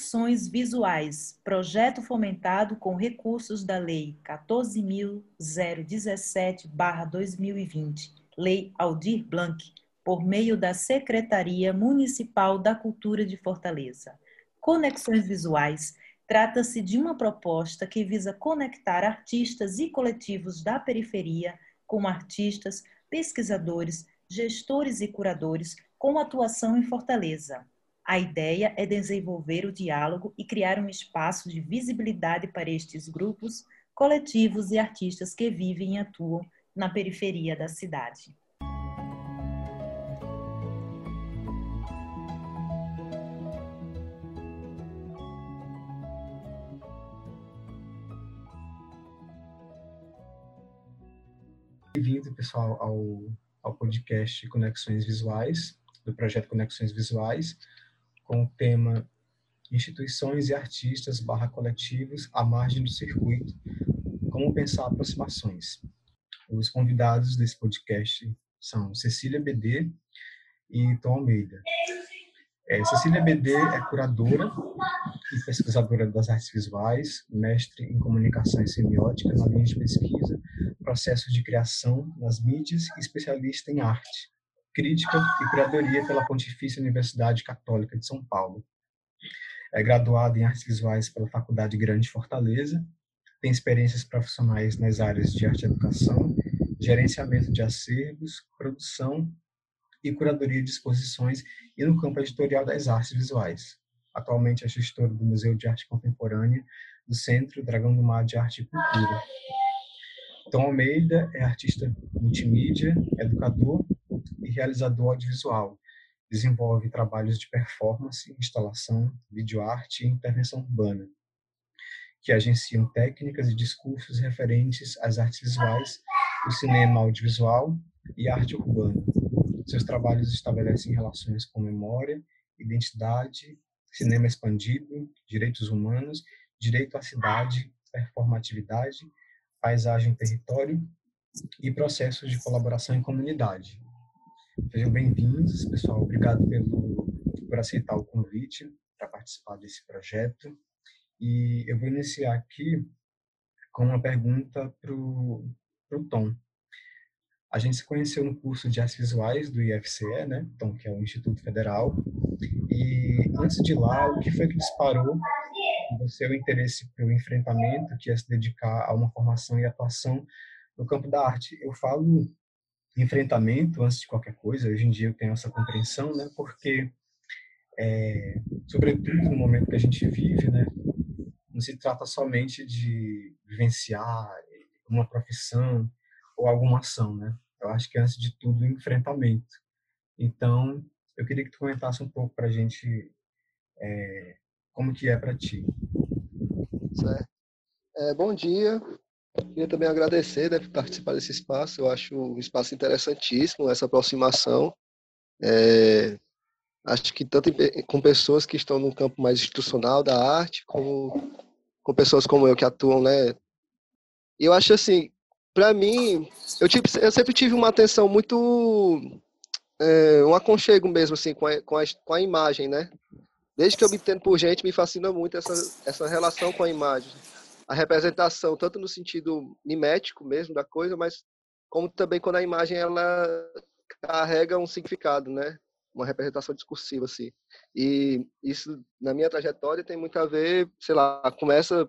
Conexões Visuais, projeto fomentado com recursos da Lei 14.017-2020, Lei Aldir Blanc, por meio da Secretaria Municipal da Cultura de Fortaleza. Conexões Visuais trata-se de uma proposta que visa conectar artistas e coletivos da periferia com artistas, pesquisadores, gestores e curadores com atuação em Fortaleza. A ideia é desenvolver o diálogo e criar um espaço de visibilidade para estes grupos, coletivos e artistas que vivem e atuam na periferia da cidade. Bem-vindo, pessoal, ao, ao podcast Conexões Visuais, do projeto Conexões Visuais, com o tema Instituições e Artistas barra coletivos à margem do circuito, como pensar aproximações. Os convidados desse podcast são Cecília BD e Tom Almeida. É, Cecília BD é curadora e pesquisadora das artes visuais, mestre em comunicação e semiótica na linha de pesquisa, processos de criação nas mídias e especialista em arte, crítica e curadoria pela Pontifícia Universidade Católica de São Paulo. É graduada em artes visuais pela Faculdade Grande Fortaleza, tem experiências profissionais nas áreas de arte e educação, gerenciamento de acervos, produção e curadoria de exposições e no campo editorial das artes visuais. Atualmente é gestora do Museu de Arte Contemporânea do Centro Dragão do Mar de Arte e Cultura. Tom Almeida é artista multimídia, educador e realizador audiovisual. Desenvolve trabalhos de performance, instalação, videoarte e intervenção urbana, que agenciam técnicas e discursos referentes às artes visuais, o cinema audiovisual e arte urbana. Seus trabalhos estabelecem relações com memória, identidade, cinema expandido, direitos humanos, direito à cidade, performatividade, paisagem território e processos de colaboração em comunidade. Sejam bem-vindos, pessoal. Obrigado pelo, por aceitar o convite para participar desse projeto. E eu vou iniciar aqui com uma pergunta para o Tom. A gente se conheceu no curso de artes visuais do IFCE, né? Tom, que é o Instituto Federal. E antes de lá, o que foi que disparou você o interesse pelo enfrentamento, que é se dedicar a uma formação e atuação no campo da arte? Eu falo enfrentamento antes de qualquer coisa. Hoje em dia eu tenho essa compreensão, né? Porque, é, sobretudo no momento que a gente vive, né? Não se trata somente de vivenciar uma profissão ou alguma ação, né? Eu acho que antes de tudo enfrentamento. Então, eu queria que tu comentasse um pouco para a gente é, como que é para ti. Certo. É, bom dia, Queria também agradecer né, por participar desse espaço. Eu acho um espaço interessantíssimo, essa aproximação. É, acho que tanto com pessoas que estão no campo mais institucional da arte, como com pessoas como eu que atuam, né? E eu acho assim, para mim, eu, tive, eu sempre tive uma atenção muito. É, um aconchego mesmo, assim, com a, com, a, com a imagem, né? Desde que eu me entendo por gente, me fascina muito essa, essa relação com a imagem a representação, tanto no sentido mimético mesmo da coisa, mas como também quando a imagem ela carrega um significado, né? Uma representação discursiva, assim. E isso, na minha trajetória, tem muito a ver, sei lá, começa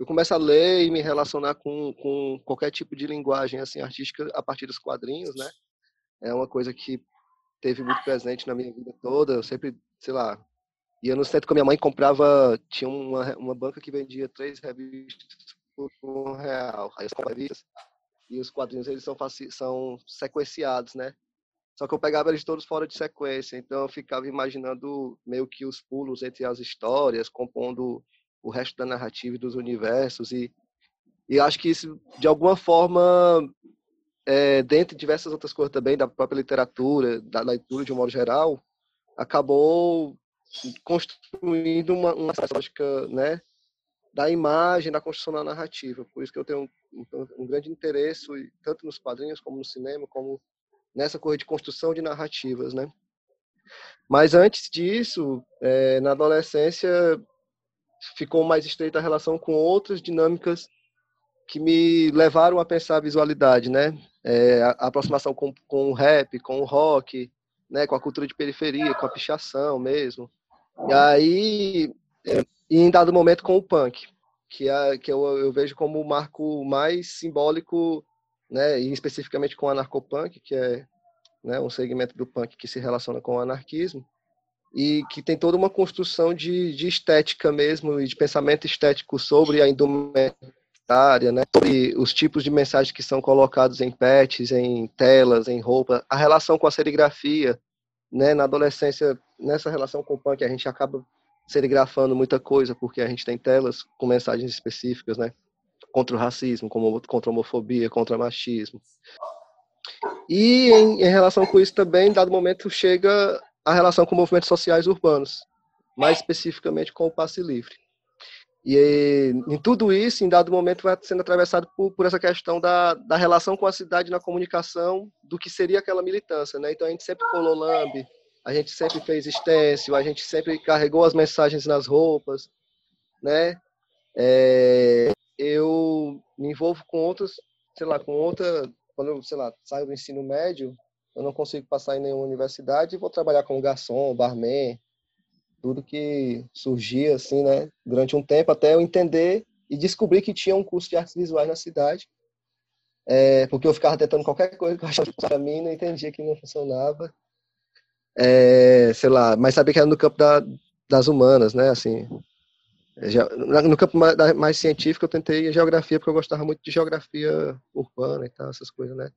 eu começo a ler e me relacionar com, com qualquer tipo de linguagem assim artística a partir dos quadrinhos, né? É uma coisa que teve muito presente na minha vida toda. Eu sempre, sei lá, Ia no centro com a minha mãe, comprava, tinha uma, uma banca que vendia três revistas por um real. Aí eu revistas e os quadrinhos eles são, são sequenciados, né? Só que eu pegava eles todos fora de sequência, então eu ficava imaginando meio que os pulos entre as histórias, compondo o resto da narrativa e dos universos e e acho que isso de alguma forma é, dentre diversas outras coisas também da própria literatura, da leitura de um modo geral, acabou construindo uma, uma lógica né, da imagem, da construção da narrativa. Por isso que eu tenho um, um, grande interesse, tanto nos quadrinhos, como no cinema, como nessa coisa de construção de narrativas. Né? Mas antes disso, é, na adolescência, ficou mais estreita a relação com outras dinâmicas que me levaram a pensar a visualidade, né? É, a, a, aproximação com, com o rap, com o rock, né? Com a cultura de periferia, com a pichação mesmo. E aí, é, em dado momento com o punk, que, é, que eu, eu vejo como o marco mais simbólico, né? E especificamente com o anarcopunk, que é né, um segmento do punk que se relaciona com o anarquismo e que tem toda uma construção de, de estética mesmo e de pensamento estético sobre a indumentária, né, sobre os tipos de mensagens que são colocados em pets, em telas, em roupa, a relação com a serigrafia, né, na adolescência, nessa relação com o punk, a gente acaba serigrafando muita coisa porque a gente tem telas com mensagens específicas, né, contra o racismo, contra a homofobia, contra o machismo. E em, em relação com isso também, em dado momento, chega a relação com movimentos sociais urbanos, mais especificamente com o passe livre. E em tudo isso, em dado momento, vai sendo atravessado por, por essa questão da, da relação com a cidade na comunicação, do que seria aquela militância. Né? Então a gente sempre colou lambe, a gente sempre fez stencil, a gente sempre carregou as mensagens nas roupas. Né? É, eu me envolvo com outros, sei lá, com outra. Quando eu, sei lá, saio do ensino médio, eu não consigo passar em nenhuma universidade e vou trabalhar como garçom, barman, tudo que surgia assim, né, durante um tempo até eu entender e descobrir que tinha um curso de artes visuais na cidade. É, porque eu ficava tentando qualquer coisa que eu achava para mim, não entendia que não funcionava. É, sei lá, mas sabia que era no campo da, das humanas, né, assim. Já, no campo mais, mais científico eu tentei geografia porque eu gostava muito de geografia urbana e tal, essas coisas, né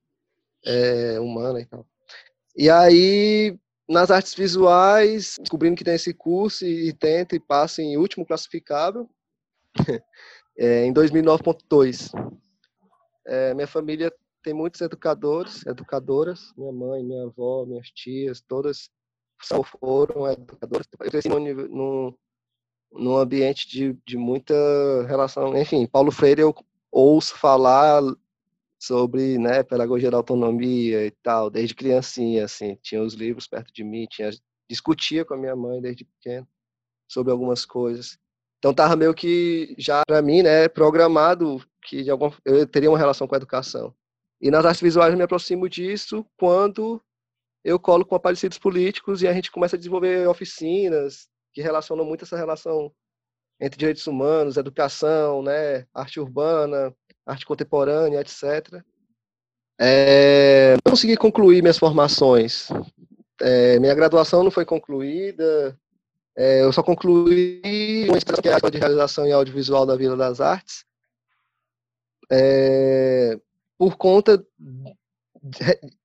é, humana e tal. E aí, nas artes visuais, descobrindo que tem esse curso e, tenta e passa em último classificável, é, em 2009.2. É, minha família tem muitos educadores, educadoras, minha mãe, minha avó, minhas tias, todas foram educadoras. Eu cresci num, num, num ambiente de, de muita relação, enfim, Paulo Freire eu ouço falar sobre né, pedagogia da autonomia e tal, desde criancinha, assim, tinha os livros perto de mim, tinha, discutia com a minha mãe desde pequeno sobre algumas coisas. Então tava meio que já para mim, né, programado que de alguma, eu teria uma relação com a educação. E nas artes visuais eu me aproximo disso quando eu colo com aparecidos políticos e a gente começa a desenvolver oficinas que relacionam muito essa relação entre direitos humanos, educação, né, arte urbana, arte contemporânea, etc. É, não consegui concluir minhas formações. É, minha graduação não foi concluída. É, eu só concluí uma espécie de realização em audiovisual da Vila das Artes é, por conta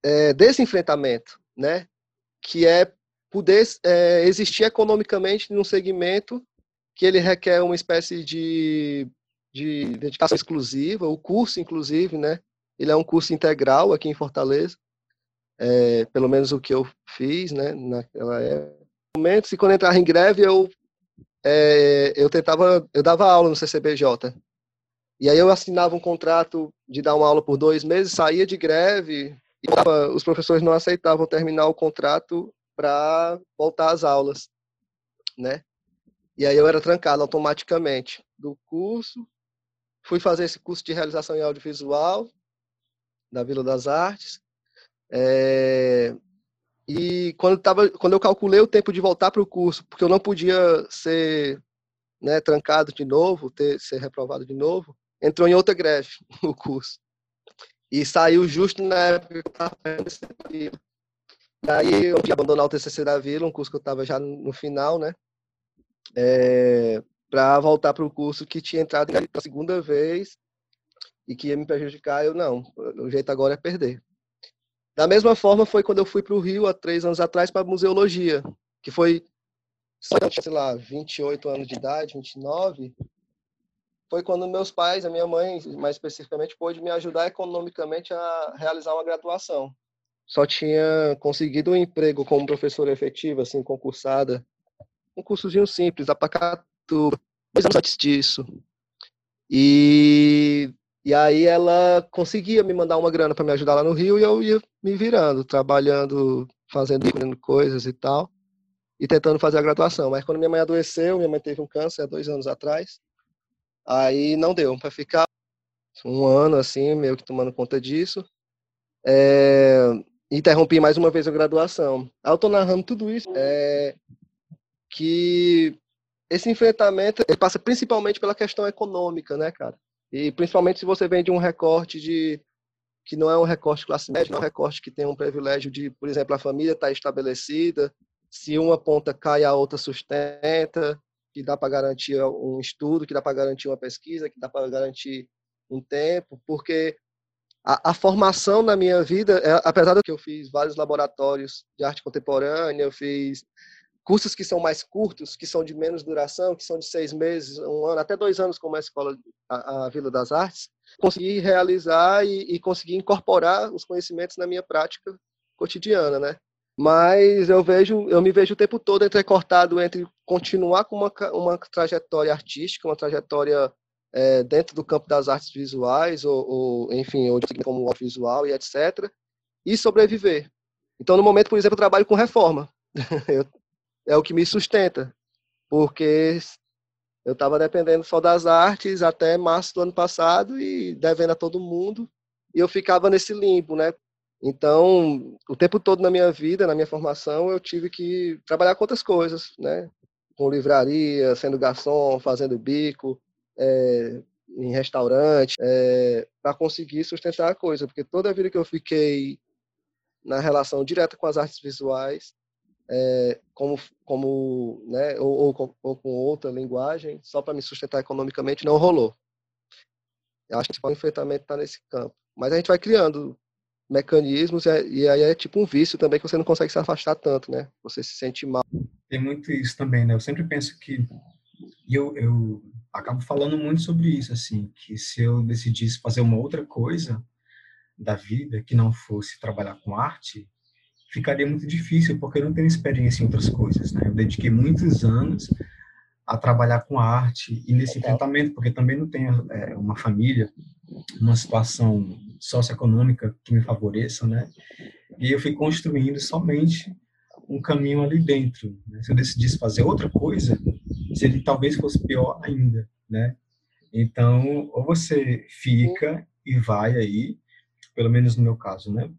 é, desse enfrentamento, né? Que é poder é, existir economicamente num segmento que ele requer uma espécie de de dedicação exclusiva, o curso, inclusive, né? Ele é um curso integral aqui em Fortaleza, é, pelo menos o que eu fiz, né? Naquela época. Momentos, e quando entrava em greve, eu, é, eu tentava, eu dava aula no CCBJ. E aí eu assinava um contrato de dar uma aula por dois meses, saía de greve, e os professores não aceitavam terminar o contrato para voltar às aulas, né? E aí eu era trancado automaticamente do curso Fui fazer esse curso de realização em audiovisual da Vila das Artes. É, e quando, tava, quando eu calculei o tempo de voltar para o curso, porque eu não podia ser né, trancado de novo, ter, ser reprovado de novo, entrou em outra greve o curso. E saiu justo na época que eu estava fazendo Daí eu fui abandonar o TCC da Vila, um curso que eu estava já no final, né? É, para voltar para o curso que tinha entrado pela segunda vez e que ia me prejudicar. Eu não, o jeito agora é perder. Da mesma forma foi quando eu fui para o Rio há três anos atrás para museologia, que foi, sei lá, 28 anos de idade, 29. Foi quando meus pais, a minha mãe, mais especificamente, pôde me ajudar economicamente a realizar uma graduação. Só tinha conseguido um emprego como professora efetiva, assim, concursada. Um cursozinho simples, dois anos antes disso. E, e aí ela conseguia me mandar uma grana para me ajudar lá no Rio e eu ia me virando, trabalhando, fazendo coisas e tal. e tentando fazer a graduação. Mas quando minha mãe adoeceu, minha mãe teve um câncer há dois anos atrás, aí não deu para ficar um ano assim, meio que tomando conta disso. É, interrompi mais uma vez a graduação. Aí eu tô narrando tudo isso, é, que esse enfrentamento passa principalmente pela questão econômica, né, cara? E principalmente se você vem de um recorte de que não é um recorte classe média, é um recorte que tem um privilégio de, por exemplo, a família está estabelecida, se uma ponta cai, a outra sustenta, que dá para garantir um estudo, que dá para garantir uma pesquisa, que dá para garantir um tempo, porque a, a, formação na minha vida, é, apesar de que eu fiz vários laboratórios de arte contemporânea, eu fiz cursos que são mais curtos, que são de menos duração, que são de seis meses, um ano, até dois anos, como a escola, a, a Vila das Artes, consegui realizar e, e conseguir incorporar os conhecimentos na minha prática cotidiana, né? Mas eu vejo, eu me vejo o tempo todo entrecortado entre continuar com uma, uma trajetória artística, uma trajetória é, dentro do campo das artes visuais, ou, ou enfim, ou como audiovisual e etc., e sobreviver. Então, no momento, por exemplo, eu trabalho com reforma. eu, é o que me sustenta, porque eu estava dependendo só das artes até março do ano passado e devendo a todo mundo, e eu ficava nesse limbo, né? Então, o tempo todo na minha vida, na minha formação, eu tive que trabalhar com outras coisas, né? Com livraria, sendo garçom, fazendo bico, é, em restaurante, é, para conseguir sustentar a coisa, porque toda a vida que eu fiquei na relação direta com as artes visuais, é, como, como né, ou, ou, ou, com outra linguagem, só para me sustentar economicamente, não rolou. Eu acho que o enfrentamento está nesse campo. Mas a gente vai criando mecanismos e, aí é tipo um vício também que você não consegue se afastar tanto, né? Você se sente mal. Tem muito isso também, né? Eu sempre penso que e eu, eu acabo falando muito sobre isso, assim, que se eu decidisse fazer uma outra coisa da vida que não fosse trabalhar com arte, ficaria muito difícil, porque eu não tenho experiência em outras coisas, né? Eu dediquei muitos anos a trabalhar com arte e nesse enfrentamento, porque também não tenho é, uma família, uma situação socioeconômica que me favoreça, né? E eu fui construindo somente um caminho ali dentro. Né? Se eu decidisse fazer outra coisa, seria talvez fosse pior ainda, né? Então, ou você fica e vai aí, pelo menos no meu caso, né?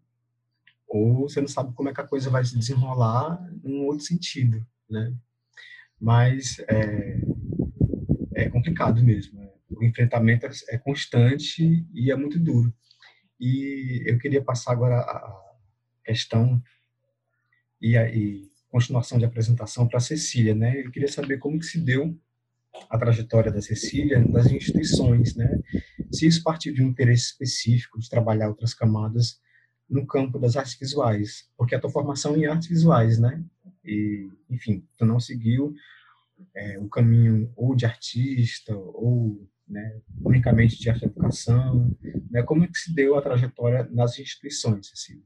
Ou você não sabe como é que a coisa vai se desenrolar num outro sentido, né? Mas é, é complicado mesmo. Né? O enfrentamento é constante e é muito duro. E eu queria passar agora a questão e a e continuação de apresentação para a Cecília, né? Eu queria saber como que se deu a trajetória da Cecília das instituições, né? Se isso partiu de um interesse específico de trabalhar outras camadas no campo das artes visuais, porque a tua formação é em artes visuais, né? E, enfim, tu não seguiu é, o caminho ou de artista ou né, unicamente de arte educação, né? Como é que se deu a trajetória nas instituições, Cecília?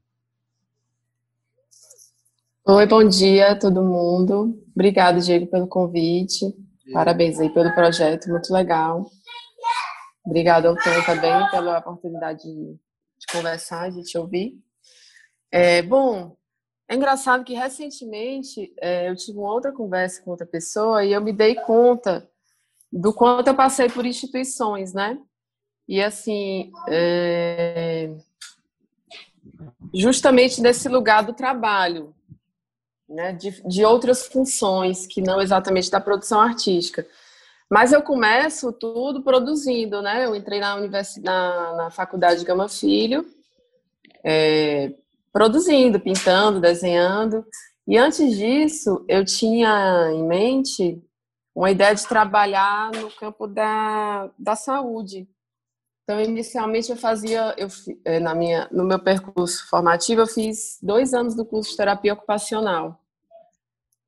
Oi, bom dia a todo mundo. Obrigado, Diego, pelo convite. Parabéns aí pelo projeto, muito legal. Obrigada, Antônio, também pela oportunidade de de conversar, de te ouvir. É, bom, é engraçado que recentemente é, eu tive uma outra conversa com outra pessoa e eu me dei conta do quanto eu passei por instituições, né? E assim, é, justamente nesse lugar do trabalho, né? De, de outras funções que não exatamente da produção artística. Mas eu começo tudo produzindo, né? Eu entrei na universidade, na, faculdade Gama Filho, é, produzindo, pintando, desenhando. E antes disso, eu tinha em mente uma ideia de trabalhar no campo da, da saúde. Então, inicialmente eu fazia, eu é, na minha, no meu percurso formativo, eu fiz dois anos do curso de terapia ocupacional.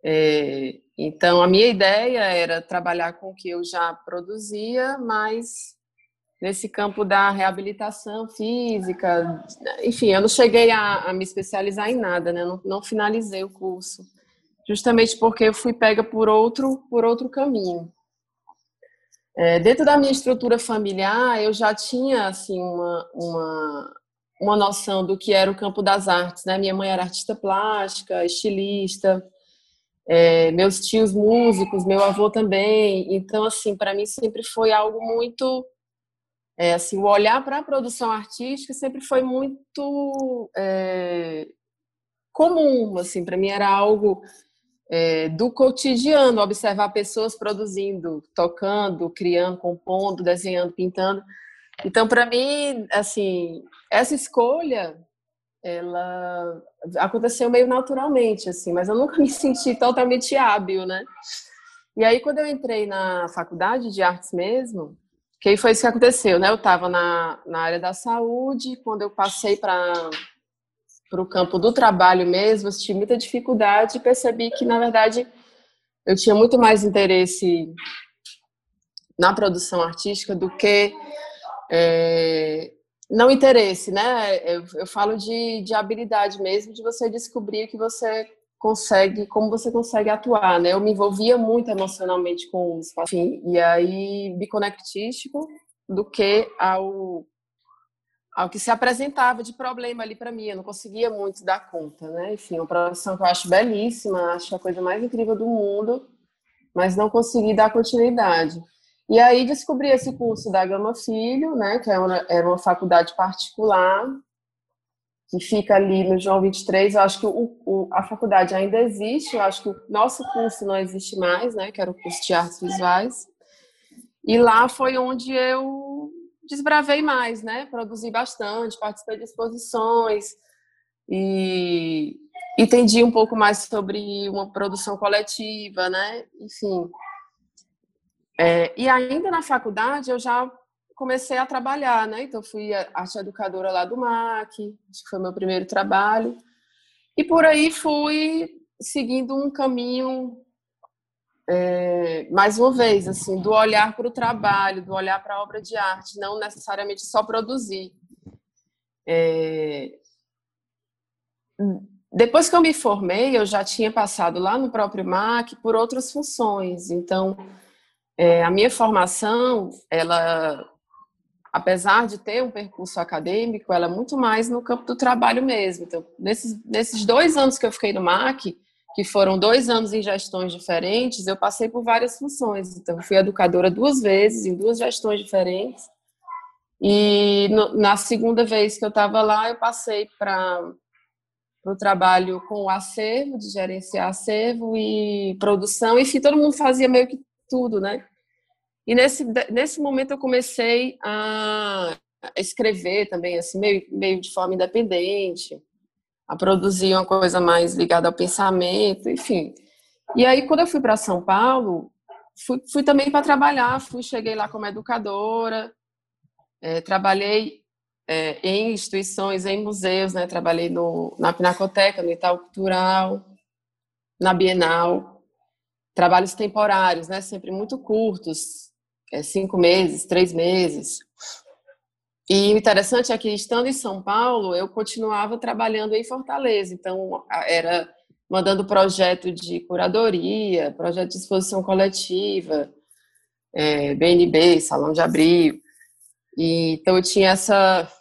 É, então, a minha ideia era trabalhar com o que eu já produzia, mas nesse campo da reabilitação física. Enfim, eu não cheguei a, a me especializar em nada, né? Não, não, finalizei o curso, justamente porque eu fui pega por outro, por outro caminho. É, dentro da minha estrutura familiar, eu já tinha assim uma, uma, uma noção do que era o campo das artes, né? Minha mãe era artista plástica, estilista. É, meus tios músicos, meu avô também. Então, assim, para mim sempre foi algo muito. É, assim, o olhar para a produção artística sempre foi muito é, comum, assim, para mim era algo é, do cotidiano, observar pessoas produzindo, tocando, criando, compondo, desenhando, pintando. Então, para mim, assim, essa escolha ela aconteceu meio naturalmente, assim, mas eu nunca me senti totalmente hábil, né? E aí, quando eu entrei na faculdade de artes mesmo, que foi isso que aconteceu, né? Eu estava na, na área da saúde, quando eu passei para para o campo do trabalho mesmo, eu tive muita dificuldade e percebi que, na verdade, eu tinha muito mais interesse na produção artística do que é, não interesse, né? Eu, eu falo de, de habilidade mesmo, de você descobrir que você consegue, como você consegue atuar, né? Eu me envolvia muito emocionalmente com o espaço, enfim, e aí biconectístico do que ao ao que se apresentava de problema ali para mim. Eu não conseguia muito dar conta, né? Enfim, uma profissão que eu acho belíssima, acho a coisa mais incrível do mundo, mas não consegui dar continuidade. E aí descobri esse curso da Gama Filho, né? Que é uma, era uma faculdade particular que fica ali no João 23. Eu acho que o, o, a faculdade ainda existe, eu acho que o nosso curso não existe mais, né? Que era o curso de artes visuais. E lá foi onde eu desbravei mais, né? Produzi bastante, participei de exposições e entendi um pouco mais sobre uma produção coletiva, né? Enfim. É, e ainda na faculdade eu já comecei a trabalhar, né? Então fui arte educadora lá do MAC, acho que foi meu primeiro trabalho. E por aí fui seguindo um caminho é, mais uma vez, assim, do olhar para o trabalho, do olhar para a obra de arte, não necessariamente só produzir. É, depois que eu me formei, eu já tinha passado lá no próprio MAC por outras funções. Então, é, a minha formação, ela, apesar de ter um percurso acadêmico, ela é muito mais no campo do trabalho mesmo. Então, nesses, nesses dois anos que eu fiquei no MAC, que foram dois anos em gestões diferentes, eu passei por várias funções. Então, fui educadora duas vezes, em duas gestões diferentes. E no, na segunda vez que eu estava lá, eu passei para o trabalho com o acervo, de gerenciar acervo e produção. Enfim, todo mundo fazia meio que tudo, né? E nesse, nesse momento eu comecei a escrever também, assim, meio, meio de forma independente a produzir uma coisa mais ligada ao pensamento, enfim. E aí, quando eu fui para São Paulo, fui, fui também para trabalhar, fui, cheguei lá como educadora, é, trabalhei é, em instituições, em museus, né? Trabalhei no, na Pinacoteca, no Itaú Cultural, na Bienal, trabalhos temporários, né? Sempre muito curtos, é, cinco meses, três meses. E o interessante é que, estando em São Paulo, eu continuava trabalhando em Fortaleza. Então, era mandando projeto de curadoria, projeto de exposição coletiva, é, BNB, Salão de Abril. E, então, eu tinha essa,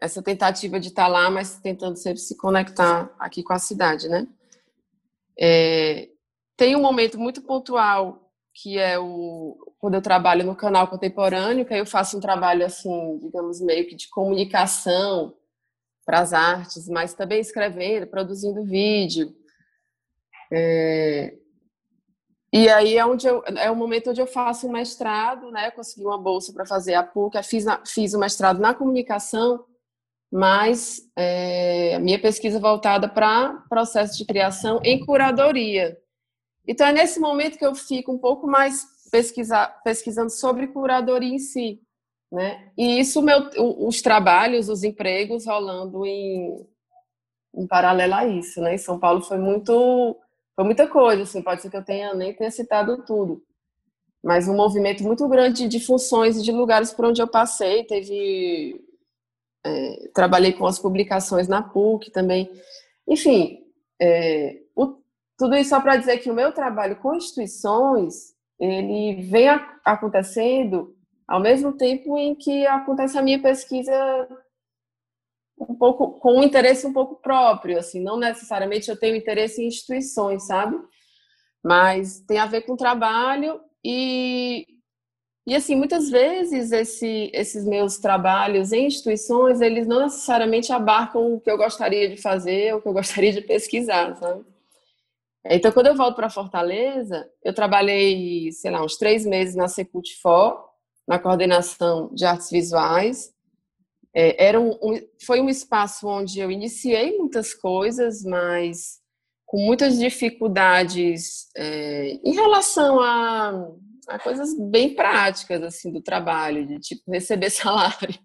essa tentativa de estar lá, mas tentando sempre se conectar aqui com a cidade, né? É, tem um momento muito pontual que é o quando eu trabalho no canal contemporâneo, que aí eu faço um trabalho assim, digamos meio que de comunicação para as artes, mas também escrevendo, produzindo vídeo. É... E aí é onde eu, é o momento onde eu faço um mestrado, né? Consegui uma bolsa para fazer a PUC, fiz, fiz o mestrado na comunicação, mas é, minha pesquisa voltada para processo de criação em curadoria. Então é nesse momento que eu fico um pouco mais pesquisar, pesquisando sobre curadoria em si, né? E isso meu, os trabalhos, os empregos rolando em, em paralelo a isso, né? Em São Paulo foi muito foi muita coisa, assim, pode ser que eu tenha nem tenha citado tudo, mas um movimento muito grande de funções e de lugares por onde eu passei, teve é, trabalhei com as publicações na PUC também, enfim, é, tudo isso só para dizer que o meu trabalho com instituições, ele vem acontecendo ao mesmo tempo em que acontece a minha pesquisa um pouco com um interesse um pouco próprio, assim, não necessariamente eu tenho interesse em instituições, sabe? mas tem a ver com trabalho e e assim, muitas vezes esse, esses meus trabalhos em instituições, eles não necessariamente abarcam o que eu gostaria de fazer, o que eu gostaria de pesquisar, sabe? Então, quando eu volto para Fortaleza, eu trabalhei, sei lá, uns três meses na Secult4, na coordenação de artes visuais. É, era um, um, foi um espaço onde eu iniciei muitas coisas, mas com muitas dificuldades é, em relação a a coisas bem práticas assim do trabalho, de tipo receber salário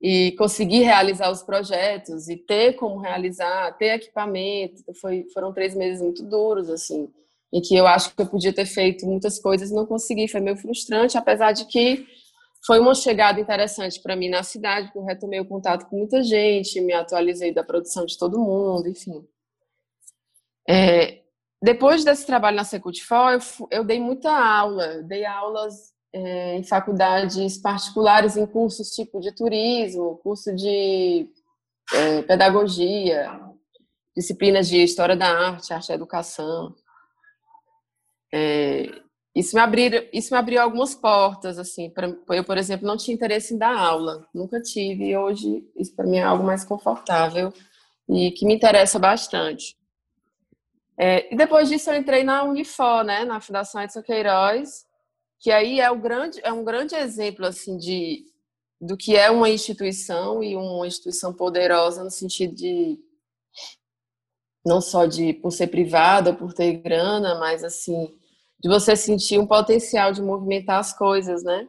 e conseguir realizar os projetos e ter como realizar, ter equipamento. Foi, foram três meses muito duros assim, em que eu acho que eu podia ter feito muitas coisas e não consegui. Foi meio frustrante, apesar de que foi uma chegada interessante para mim na cidade, porque eu retomei o contato com muita gente, me atualizei da produção de todo mundo, enfim. É, depois desse trabalho na Secutfor, eu, eu dei muita aula, dei aulas é, em faculdades particulares, em cursos tipo de turismo, curso de é, pedagogia, disciplinas de história da arte, arte e educação. É, isso me abriu, isso me abriu algumas portas, assim. Pra, eu, por exemplo, não tinha interesse em dar aula, nunca tive. E hoje isso para mim é algo mais confortável e que me interessa bastante. É, e depois disso eu entrei na Unifor, né, na Fundação Edson Queiroz, que aí é, o grande, é um grande exemplo assim de do que é uma instituição e uma instituição poderosa no sentido de não só de por ser privada, por ter grana, mas assim de você sentir um potencial de movimentar as coisas, né?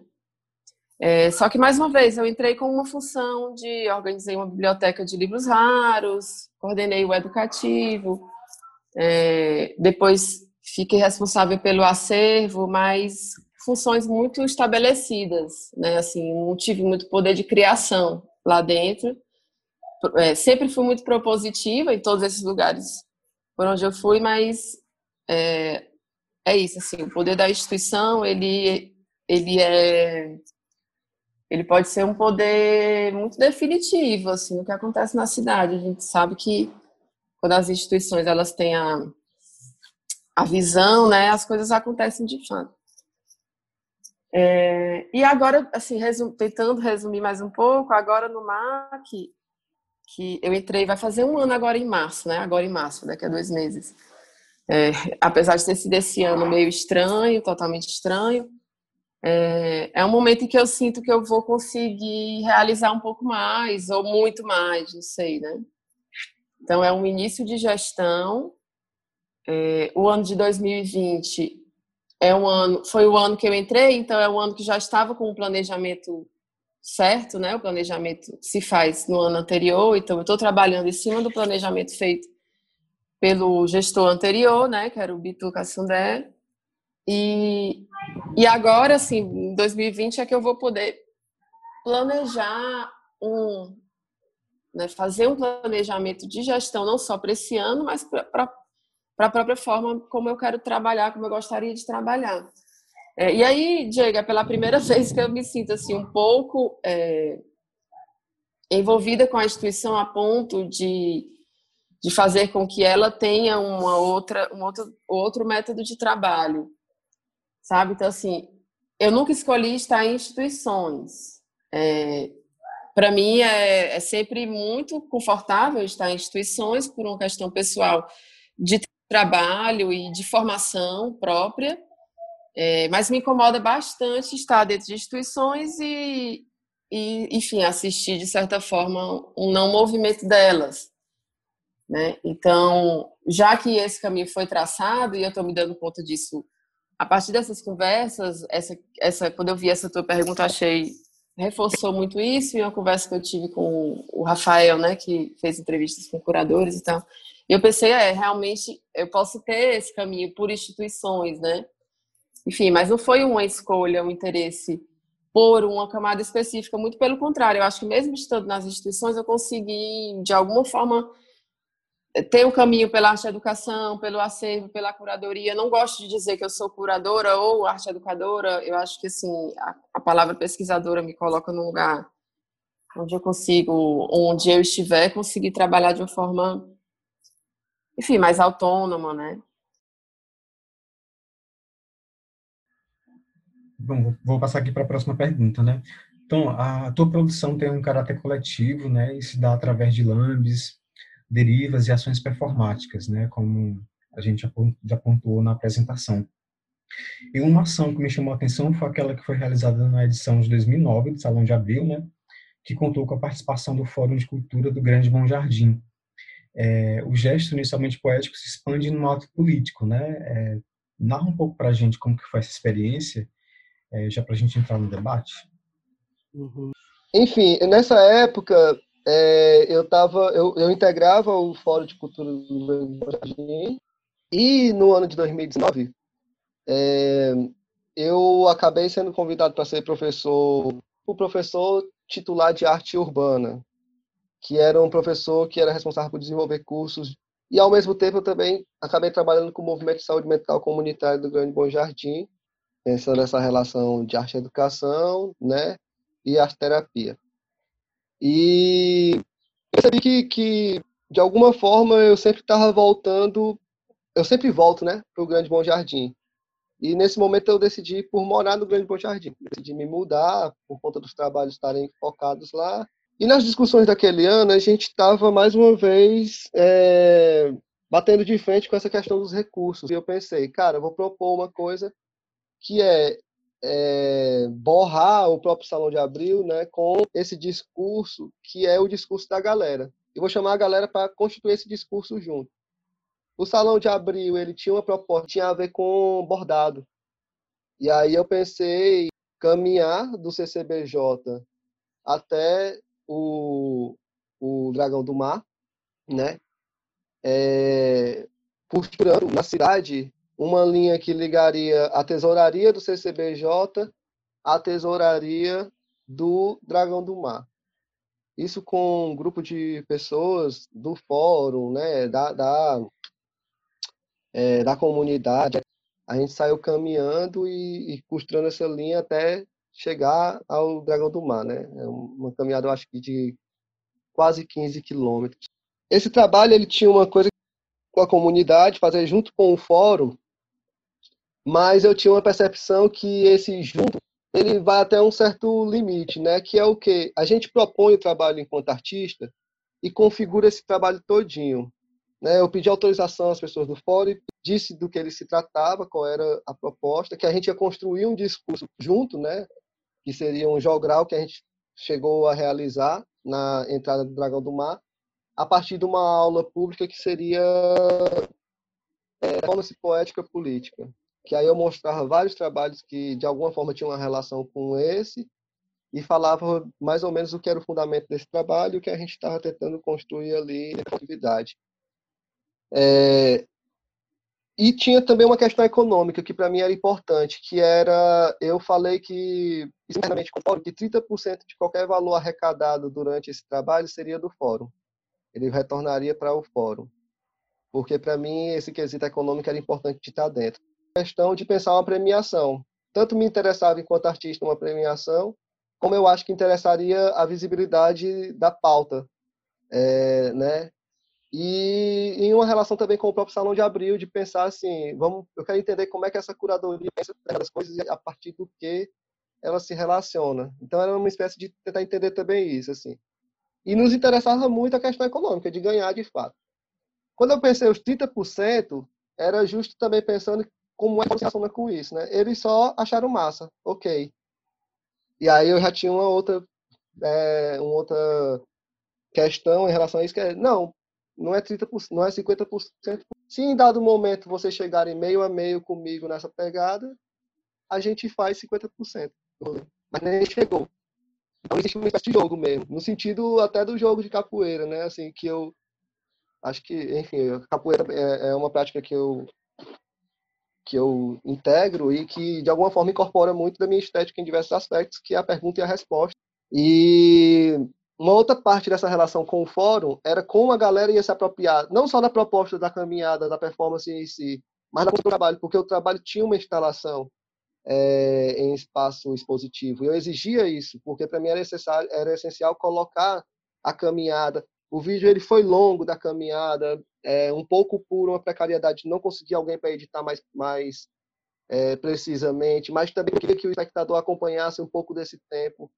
É, só que mais uma vez eu entrei com uma função de organizei uma biblioteca de livros raros, coordenei o educativo, é, depois fiquei responsável pelo acervo, mas funções muito estabelecidas, né? Assim, não tive muito poder de criação lá dentro. É, sempre fui muito propositiva em todos esses lugares por onde eu fui, mas é, é isso, assim, o poder da instituição, ele, ele é ele pode ser um poder muito definitivo, assim, no que acontece na cidade. A gente sabe que quando as instituições elas têm a, a visão, né, as coisas acontecem de fato. É, e agora, assim, resum, tentando resumir mais um pouco, agora no MAC, que eu entrei, vai fazer um ano agora em março, né? Agora em março, daqui a dois meses. É, apesar de ter sido esse ano meio estranho, totalmente estranho, é, é um momento em que eu sinto que eu vou conseguir realizar um pouco mais, ou muito mais, não sei, né? Então, é um início de gestão. É, o ano de 2020 é um ano, foi o ano que eu entrei, então é um ano que já estava com o planejamento certo, né? O planejamento se faz no ano anterior, então eu estou trabalhando em cima do planejamento feito pelo gestor anterior, né? Que era o Bitu Cassundé. E, e agora, assim, em 2020 é que eu vou poder planejar um, né, fazer um planejamento de gestão não só para esse ano, mas para a própria forma como eu quero trabalhar, como eu gostaria de trabalhar. É, e aí, Diego, é pela primeira vez que eu me sinto assim um pouco é, envolvida com a instituição a ponto de, de fazer com que ela tenha uma outra, um outro, outro método de trabalho, sabe? Então, assim, eu nunca escolhi estar em instituições. É, para mim é, é, sempre muito confortável estar em instituições por uma questão pessoal de trabalho e de formação própria, é, mas me incomoda bastante estar dentro de instituições e, e, enfim, assistir de certa forma um não movimento delas. Né? Então, já que esse caminho foi traçado e eu estou me dando conta disso a partir dessas conversas, essa, essa, quando eu vi essa tua pergunta, achei reforçou muito isso em uma conversa que eu tive com o Rafael, né, que fez entrevistas com curadores e tal. E eu pensei, é, realmente eu posso ter esse caminho por instituições, né? Enfim, mas não foi uma escolha, um interesse por uma camada específica, muito pelo contrário. Eu acho que mesmo estando nas instituições, eu consegui, de alguma forma, tem um caminho pela arte educação, pelo acervo, pela curadoria. Não gosto de dizer que eu sou curadora ou arte educadora. Eu acho que assim a, a, palavra pesquisadora me coloca num lugar onde eu consigo, onde eu estiver, conseguir trabalhar de uma forma, enfim, mais autônoma, né? Bom, vou passar aqui para a próxima pergunta, né? Então, a tua produção tem um caráter coletivo, né? E se dá através de lambes, derivas e ações performáticas, né? Como a gente já apontou na apresentação. E uma ação que me chamou a atenção foi aquela que foi realizada na edição de 2009 do Salão de Abril, né? Que contou com a participação do Fórum de Cultura do Grande Bom Jardim, é, o gesto inicialmente poético se expande no ato político, né? É, narra um pouco para a gente como que foi essa experiência, é, já para a gente entrar no debate. Uhum. Enfim, nessa época é, eu tava, eu, eu integrava o Fórum de Cultura do Jardim e no ano de 2019 é, eu acabei sendo convidado para ser professor, o professor titular de arte urbana, que era um professor que era responsável por desenvolver cursos e ao mesmo tempo eu também acabei trabalhando com o movimento de saúde mental comunitário do Grande Bom Jardim, pensando nessa relação de arte e educação, né, e arte terapia. E percebi que, que de alguma forma eu sempre estava voltando, eu sempre volto, né, para o Grande Bom Jardim. E nesse momento eu decidi por morar no Grande Bom Jardim. Decidi me mudar por conta dos trabalhos estarem focados lá. E nas discussões daquele ano, a gente estava mais uma vez é, batendo de frente com essa questão dos recursos. E eu pensei, cara, eu vou propor uma coisa que é, é borrar o próprio Salão de Abril né, com esse discurso que é o discurso da galera. E vou chamar a galera para constituir esse discurso junto. O salão de abril, ele tinha uma proposta, tinha a ver com bordado. E aí eu pensei caminhar do CCBJ até o, o Dragão do Mar, né? É, na cidade uma linha que ligaria a tesouraria do CCBJ à tesouraria do Dragão do Mar. Isso com um grupo de pessoas do fórum, né, da, da é, da comunidade. A gente saiu caminhando e, e costurando essa linha até chegar ao Dragão do Mar, né? É uma caminhada, eu acho que de quase 15 quilômetros. Esse trabalho ele tinha uma coisa com a comunidade, fazer junto com o fórum, mas eu tinha uma percepção que esse junto ele vai até um certo limite, né? Que é o que a gente propõe o trabalho enquanto artista e configura esse trabalho todinho. Né, eu pedi autorização às pessoas do fórum, disse do que ele se tratava, qual era a proposta, que a gente ia construir um discurso junto, né, que seria um jogral que a gente chegou a realizar na entrada do Dragão do Mar, a partir de uma aula pública que seria é, performance poética política. Que aí eu mostrava vários trabalhos que de alguma forma tinham uma relação com esse e falava mais ou menos o que era o fundamento desse trabalho e o que a gente estava tentando construir ali na atividade. É, e tinha também uma questão econômica que para mim era importante, que era eu falei que concordo que 30% de qualquer valor arrecadado durante esse trabalho seria do fórum. Ele retornaria para o fórum. Porque para mim esse quesito econômico era importante de estar dentro. A questão de pensar uma premiação. Tanto me interessava enquanto artista uma premiação, como eu acho que interessaria a visibilidade da pauta, é, né? E em uma relação também com o próprio Salão de Abril, de pensar assim, vamos, eu quero entender como é que essa curadoria pensa as coisas a partir do que ela se relaciona. Então era uma espécie de tentar entender também isso, assim. E nos interessava muito a questão econômica, de ganhar de fato. Quando eu pensei os 30%, era justo também pensando como é que relaciona com isso, né? Eles só acharam massa, ok. E aí eu já tinha uma outra, é, uma outra questão em relação a isso, que é, não, não é 30%, não é 50%. Se em dado momento você chegar em meio a meio comigo nessa pegada, a gente faz 50%. Mas nem chegou. Então existe uma espécie de jogo mesmo, no sentido até do jogo de capoeira, né? Assim, que eu acho que, enfim, capoeira é, é uma prática que eu que eu integro e que de alguma forma incorpora muito da minha estética em diversos aspectos, que é a pergunta e a resposta. E uma outra parte dessa relação com o fórum era como a galera ia se apropriar, não só da proposta da caminhada, da performance em si, mas do trabalho, porque o trabalho tinha uma instalação é, em espaço expositivo. Eu exigia isso, porque para mim era, era essencial colocar a caminhada. O vídeo ele foi longo da caminhada, é, um pouco por uma precariedade, não consegui alguém para editar mais, mais é, precisamente, mas também queria que o espectador acompanhasse um pouco desse tempo.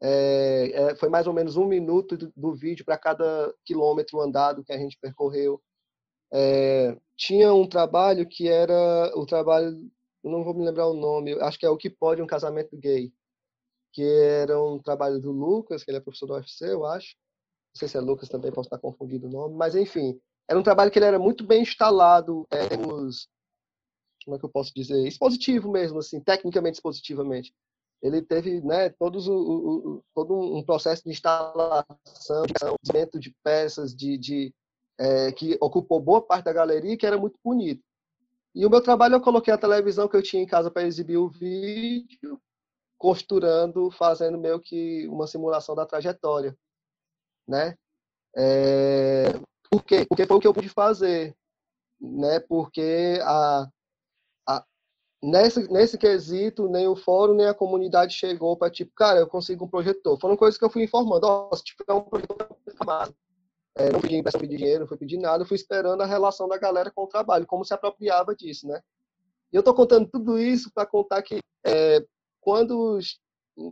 É, é, foi mais ou menos um minuto do, do vídeo para cada quilômetro andado que a gente percorreu. É, tinha um trabalho que era o trabalho, não vou me lembrar o nome, acho que é o que pode um casamento gay, que era um trabalho do Lucas, que ele é professor do UFC, eu acho. Não sei se é Lucas também, posso estar confundindo o nome, mas enfim, era um trabalho que ele era muito bem instalado é, como é que eu posso dizer, expositivo mesmo, assim, tecnicamente expositivamente. Ele teve, né, todos o, o, todo um processo de instalação, de de peças, de, de é, que ocupou boa parte da galeria, que era muito bonito. E o meu trabalho eu coloquei a televisão que eu tinha em casa para exibir o vídeo, costurando, fazendo meio que uma simulação da trajetória, né? É... Por quê? Porque foi o que eu pude fazer, né? Porque a, nesse, nesse quesito, nem o fórum, nem a comunidade chegou para, tipo, cara, eu consigo um projetor. Foram coisas que eu fui informando. Ó, oh, se tiver um projetor, é, não pedi emprestado, não pedi dinheiro, não fui pedir nada, fui esperando a relação da galera com o trabalho, como se apropriava disso, né? E eu estou contando tudo isso para contar que é, quando,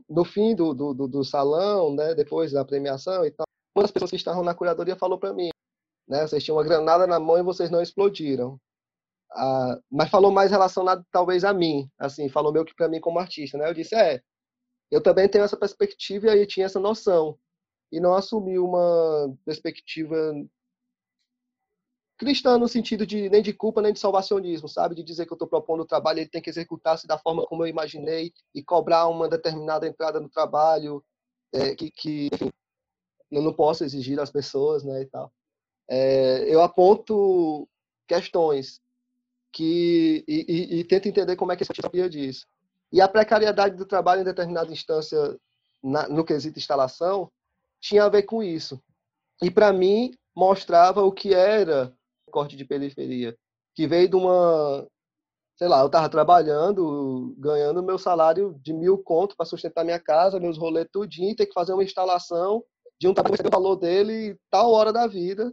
no fim do, do, do, salão, né, depois da premiação e tal, uma das pessoas que estavam na curadoria falou para mim, né, vocês tinham uma granada na mão e vocês não explodiram. Ah, mas falou mais relacionado talvez a mim, assim, falou meio que para mim como artista, né? Eu disse, é, eu também tenho essa perspectiva e aí tinha essa noção e não assumi uma perspectiva cristã no sentido de nem de culpa nem de salvacionismo, sabe? De dizer que eu estou propondo o trabalho, ele tem que executar-se da forma como eu imaginei e cobrar uma determinada entrada no trabalho, é, que, que enfim, eu não posso exigir das pessoas, né, e tal. É, eu aponto questões que e, e, e tenta entender como é que se sabia disso. E a precariedade do trabalho em determinada instância na, no quesito instalação tinha a ver com isso. E para mim mostrava o que era corte de periferia, que veio de uma, sei lá, eu estava trabalhando, ganhando meu salário de mil conto para sustentar minha casa, meus rolês tudinho, ter que fazer uma instalação de um tamanho que o valor dele tal hora da vida,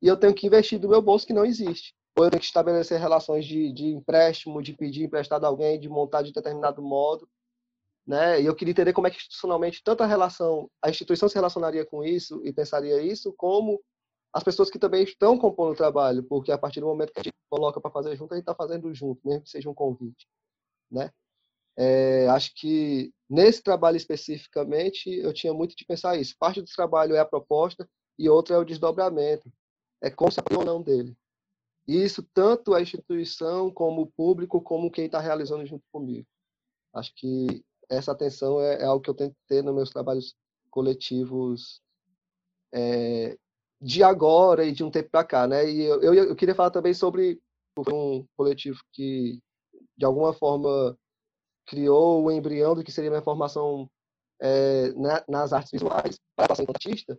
e eu tenho que investir do meu bolso que não existe ou eu tenho que estabelecer relações de, de empréstimo, de pedir emprestado a alguém, de montar de determinado modo. Né? E eu queria entender como é que institucionalmente tanto a relação, a instituição se relacionaria com isso e pensaria isso, como as pessoas que também estão compondo o trabalho, porque a partir do momento que a gente coloca para fazer junto, a gente está fazendo junto, mesmo que seja um convite, né? É, acho que nesse trabalho especificamente eu tinha muito de pensar isso. Parte do trabalho é a proposta e outra é o desdobramento. É como se ou não dele. Isso tanto a instituição, como o público, como quem está realizando junto comigo. Acho que essa atenção é, é, algo que eu tento ter nos meus trabalhos coletivos é, de agora e de um tempo para cá, né? E eu, eu, eu, queria falar também sobre um coletivo que, de alguma forma, criou o embrião do que seria minha formação é, na, nas artes visuais para ser artista,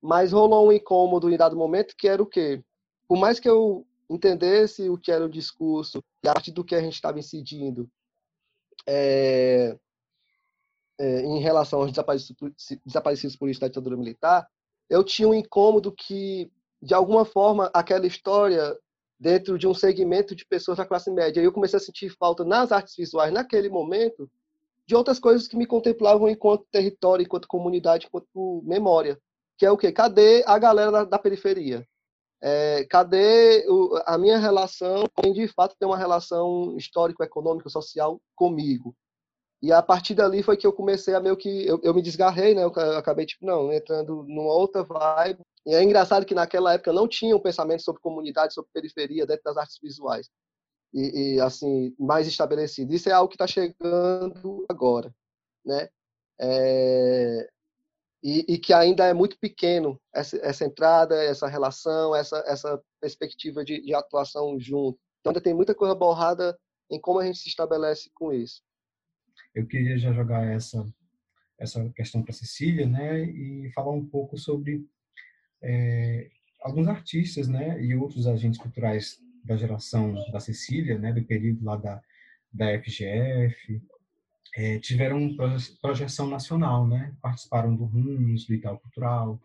mas rolou um incômodo em dado momento que era o quê? Por mais que eu entendesse o que era o discurso e a partir do que a gente estava incidindo é, é, em relação aos desaparecidos, desaparecidos isso da ditadura militar, eu tinha um incômodo que, de alguma forma, aquela história dentro de um segmento de pessoas da classe média, eu comecei a sentir falta nas artes visuais naquele momento de outras coisas que me contemplavam enquanto território, enquanto comunidade, enquanto memória, que é o quê? Cadê a galera da, da periferia? É, cadê o, a minha relação, quem de fato tem uma relação histórico-econômica, social comigo. E a partir dali foi que eu comecei a meio que. Eu, eu me desgarrei, né? Eu, acabei, tipo, não, entrando numa outra vibe. E é engraçado que naquela época não tinha um pensamento sobre comunidade, sobre periferia dentro das artes visuais. E, e assim, mais estabelecido. Isso é algo que está chegando agora, né? É, e, e, que ainda é muito pequeno essa, essa entrada, essa relação, essa, essa perspectiva de, de, atuação junto. Então ainda tem muita coisa borrada em como a gente se estabelece com isso. Eu queria já jogar essa essa questão para Cecília, né, e falar um pouco sobre é, alguns artistas, né, e outros agentes culturais da geração da Cecília, né, do período lá da da FGF, é, tiveram projeção nacional, né? Participaram do RUMOS, do Itaú Cultural,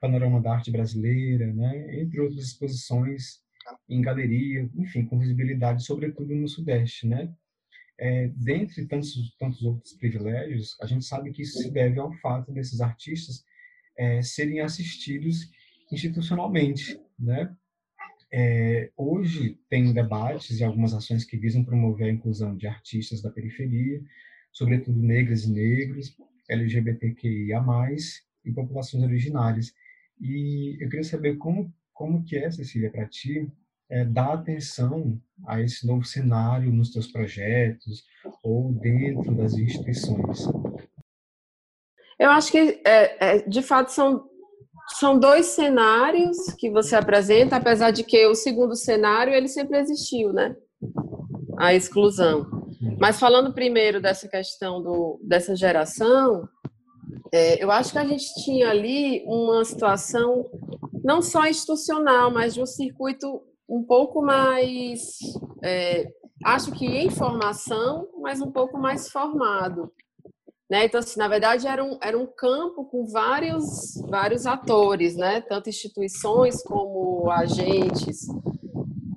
Panorama da Arte Brasileira, né? Entre outras exposições em galeria, enfim, com visibilidade sobretudo no Sudeste, né? é, dentre tantos, tantos outros privilégios, a gente sabe que isso se deve ao fato desses artistas é, serem assistidos institucionalmente, né? É, hoje tem debates e algumas ações que visam promover a inclusão de artistas da periferia, sobretudo negras e negros, LGBTQIA+, e populações originárias. E eu queria saber como, como que é, Cecília, para ti, é, dar atenção a esse novo cenário nos teus projetos ou dentro das instituições? Eu acho que, é, é, de fato, são, são dois cenários que você apresenta, apesar de que o segundo cenário, ele sempre existiu, né? A exclusão. Uhum. Mas falando primeiro dessa questão do, dessa geração, é, eu acho que a gente tinha ali uma situação não só institucional, mas de um circuito um pouco mais, é, acho que em formação, mas um pouco mais formado. Né? Então, assim, na verdade, era um, era um campo com vários, vários atores, né? tanto instituições como agentes.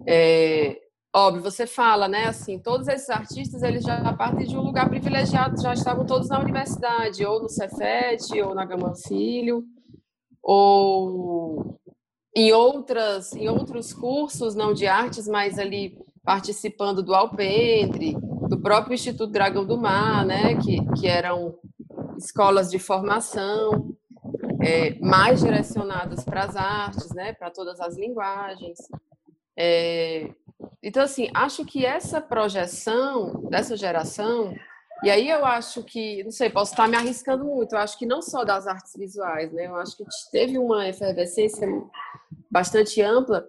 É, óbvio, você fala, né, assim, todos esses artistas, eles já partem de um lugar privilegiado, já estavam todos na universidade, ou no Cefet, ou na Gama Filho, ou em outras em outros cursos não de artes, mas ali participando do Alpendre, do próprio Instituto Dragão do Mar, né, que, que eram escolas de formação é, mais direcionadas para as artes, né, para todas as linguagens. É, então, assim, acho que essa projeção dessa geração, e aí eu acho que, não sei, posso estar me arriscando muito, eu acho que não só das artes visuais, né, eu acho que teve uma efervescência bastante ampla,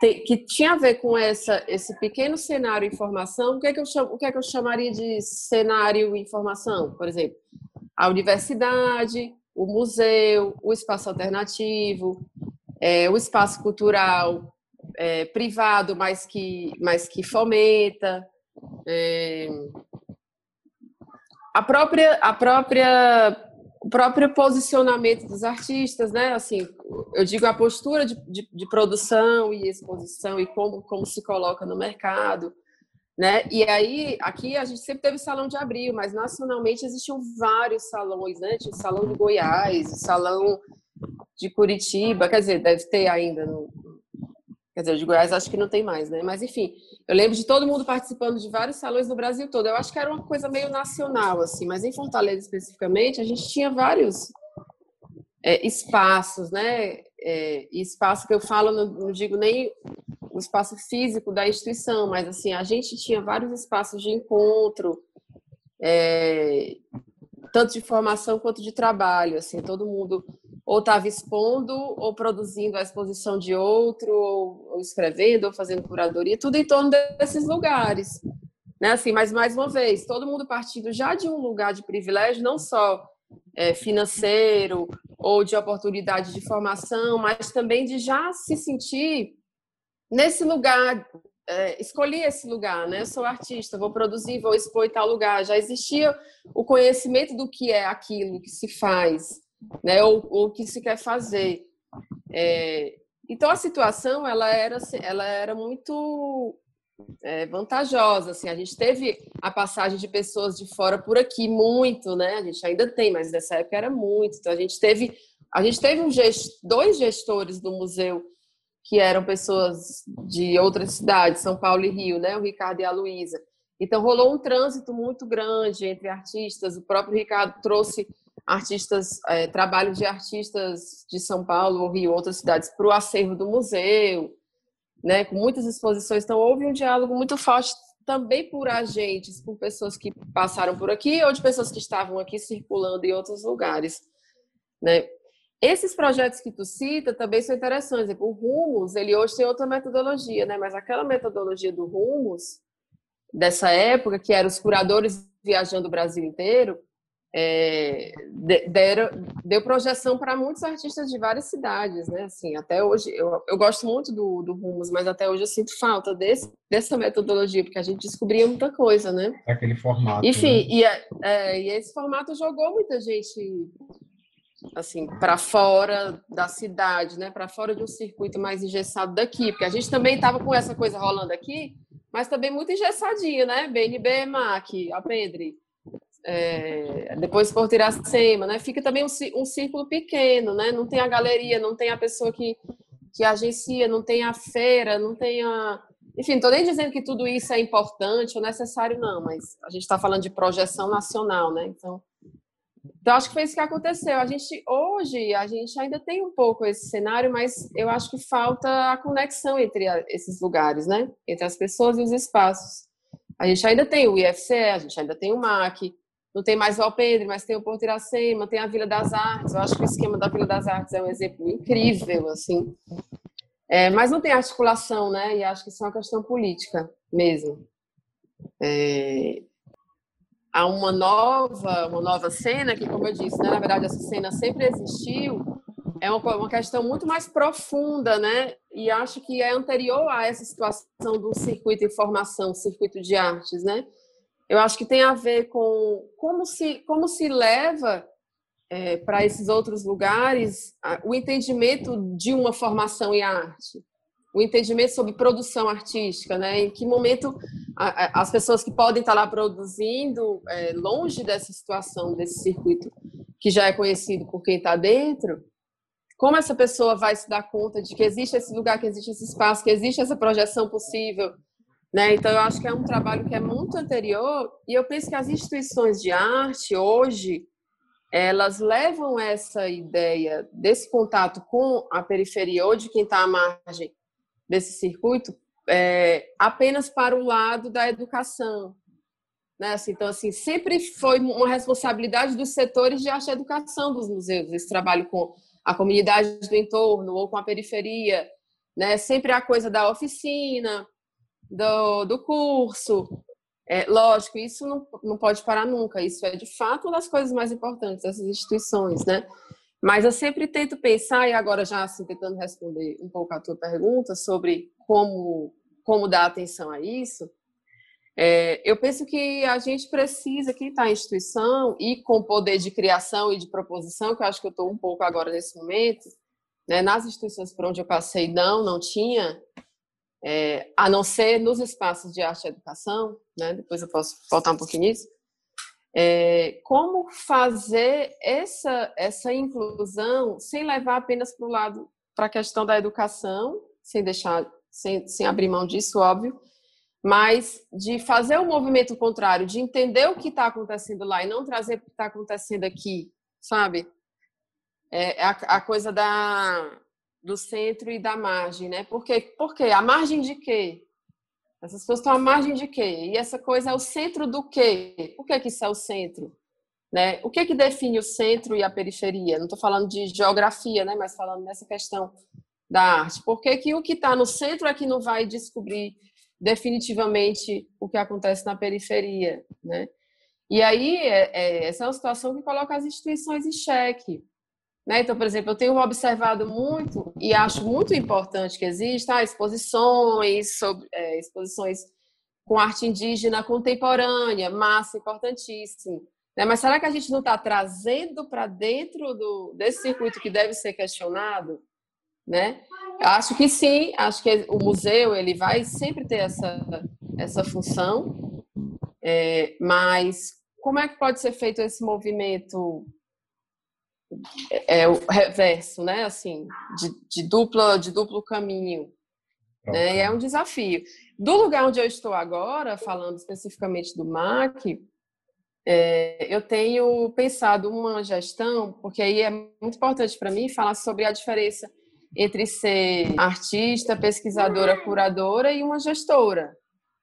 que tinha a ver com essa, esse pequeno cenário informação. O que, é que eu chamo, o que é que eu chamaria de cenário informação? Por exemplo, a universidade, o museu, o espaço alternativo, é, o espaço cultural é, privado, mas que, mas que fomenta. É, a própria, a própria o próprio posicionamento dos artistas, né? Assim, eu digo a postura de, de, de, produção e exposição e como, como se coloca no mercado, né? E aí, aqui a gente sempre teve salão de abril, mas nacionalmente existiam vários salões, né? Tinha o salão de Goiás, o salão de Curitiba, quer dizer, deve ter ainda Quer dizer, de Goiás acho que não tem mais, né? Mas enfim, eu lembro de todo mundo participando de vários salões no Brasil todo. Eu acho que era uma coisa meio nacional, assim, mas em Fortaleza especificamente, a gente tinha vários é, espaços, né? É, espaço que eu falo, não, não digo nem o espaço físico da instituição, mas assim, a gente tinha vários espaços de encontro, é, tanto de formação quanto de trabalho, assim, todo mundo ou estava expondo, ou produzindo a exposição de outro, ou, escrevendo, ou fazendo curadoria, tudo em torno desses lugares. Né? Assim, mas, mais uma vez, todo mundo partindo já de um lugar de privilégio, não só é, financeiro ou de oportunidade de formação, mas também de já se sentir nesse lugar, é, escolhi esse lugar, né? Sou artista, vou produzir, vou expor em tal lugar. Já existia o conhecimento do que é aquilo que se faz né? Ou o que se quer fazer. É, então a situação ela era ela era muito é, vantajosa assim. A gente teve a passagem de pessoas de fora por aqui muito né? A gente ainda tem mas nessa época era muito. Então a gente teve a gente teve um gest, dois gestores do museu que eram pessoas de outras cidades São Paulo e Rio né? O Ricardo e a Luísa. Então rolou um trânsito muito grande entre artistas. O próprio Ricardo trouxe artistas, é, trabalhos de artistas de São Paulo ou Rio, outras cidades, para o acervo do museu, né, com muitas exposições. Então, houve um diálogo muito forte também por agentes, por pessoas que passaram por aqui ou de pessoas que estavam aqui circulando em outros lugares. Né? Esses projetos que tu cita também são interessantes. O Rumos, ele hoje tem outra metodologia, né? mas aquela metodologia do Rumos, dessa época, que eram os curadores viajando o Brasil inteiro, é, deram, deu projeção para muitos artistas de várias cidades, né? Assim, até hoje, eu, eu gosto muito do, do Rumos, mas até hoje eu sinto falta desse, dessa metodologia, porque a gente descobria muita coisa, né? Aquele formato. Enfim, né? e, é, e esse formato jogou muita gente assim para fora da cidade, né? Para fora de um circuito mais engessado daqui, porque a gente também estava com essa coisa rolando aqui, mas também muito engessadinho, né? BNB, MAC, Alpendre, é, depois por Iracema, né? Fica também um, um círculo pequeno, né? Não tem a galeria, não tem a pessoa que, que agencia, não tem a feira, não tem a... Enfim, não estou nem dizendo que tudo isso é importante ou necessário, não, mas a gente está falando de projeção nacional, né? Então, então, acho que foi isso que aconteceu. A gente, hoje, a gente ainda tem um pouco esse cenário, mas eu acho que falta a conexão entre a, esses lugares, né? Entre as pessoas e os espaços. A gente ainda tem o IFCE, a gente ainda tem o MAC, não tem mais o Alpendre, mas tem o Porto Iracema, tem a Vila das Artes. Eu acho que o esquema da Vila das Artes é um exemplo incrível, assim. É, mas não tem articulação, né? E acho que isso é uma questão política mesmo. É, há uma nova, uma nova cena que, como eu disse, né, na verdade essa cena sempre existiu. É uma, uma questão muito mais profunda, né? E acho que é anterior a essa situação do circuito de formação, circuito de artes, né? Eu acho que tem a ver com como se, como se leva é, para esses outros lugares o entendimento de uma formação em arte, o entendimento sobre produção artística, né? Em que momento a, a, as pessoas que podem estar lá produzindo, é, longe dessa situação, desse circuito que já é conhecido por quem está dentro, como essa pessoa vai se dar conta de que existe esse lugar, que existe esse espaço, que existe essa projeção possível, né? Então, eu acho que é um trabalho que é muito anterior e eu penso que as instituições de arte, hoje, elas levam essa ideia desse contato com a periferia ou de quem está à margem desse circuito é, apenas para o lado da educação. Né? Assim, então, assim, sempre foi uma responsabilidade dos setores de arte e educação dos museus, esse trabalho com a comunidade do entorno ou com a periferia. Né? Sempre a coisa da oficina, do, do curso. É, lógico, isso não, não pode parar nunca. Isso é, de fato, uma das coisas mais importantes dessas instituições, né? Mas eu sempre tento pensar, e agora já assim, tentando responder um pouco a tua pergunta sobre como, como dar atenção a isso, é, eu penso que a gente precisa, quem está em instituição e com poder de criação e de proposição, que eu acho que eu estou um pouco agora nesse momento, né, nas instituições por onde eu passei, não, não tinha, é, a não ser nos espaços de arte e educação, né? depois eu posso voltar um pouquinho nisso, é, como fazer essa, essa inclusão sem levar apenas para o lado, para a questão da educação, sem deixar, sem, sem abrir mão disso, óbvio, mas de fazer o movimento contrário, de entender o que está acontecendo lá e não trazer o que está acontecendo aqui, sabe? É, é a, a coisa da do centro e da margem, né? Por quê? Por quê? A margem de quê? Essas pessoas estão à margem de quê? E essa coisa é o centro do quê? Por que, que isso é o centro? Né? O que que define o centro e a periferia? Não estou falando de geografia, né? Mas falando nessa questão da arte. Por que, que o que está no centro é que não vai descobrir definitivamente o que acontece na periferia, né? E aí, é, é, essa é uma situação que coloca as instituições em xeque. Né? Então, por exemplo, eu tenho observado muito e acho muito importante que exista exposições sobre é, exposições com arte indígena contemporânea, massa, importantíssimo. Né? Mas será que a gente não está trazendo para dentro do, desse circuito que deve ser questionado? Né? Acho que sim, acho que o museu ele vai sempre ter essa, essa função, é, mas como é que pode ser feito esse movimento é, é o reverso, né? Assim, de, de dupla, de duplo caminho. Né? É um desafio. Do lugar onde eu estou agora, falando especificamente do MAC, é, eu tenho pensado uma gestão, porque aí é muito importante para mim falar sobre a diferença entre ser artista, pesquisadora, curadora e uma gestora.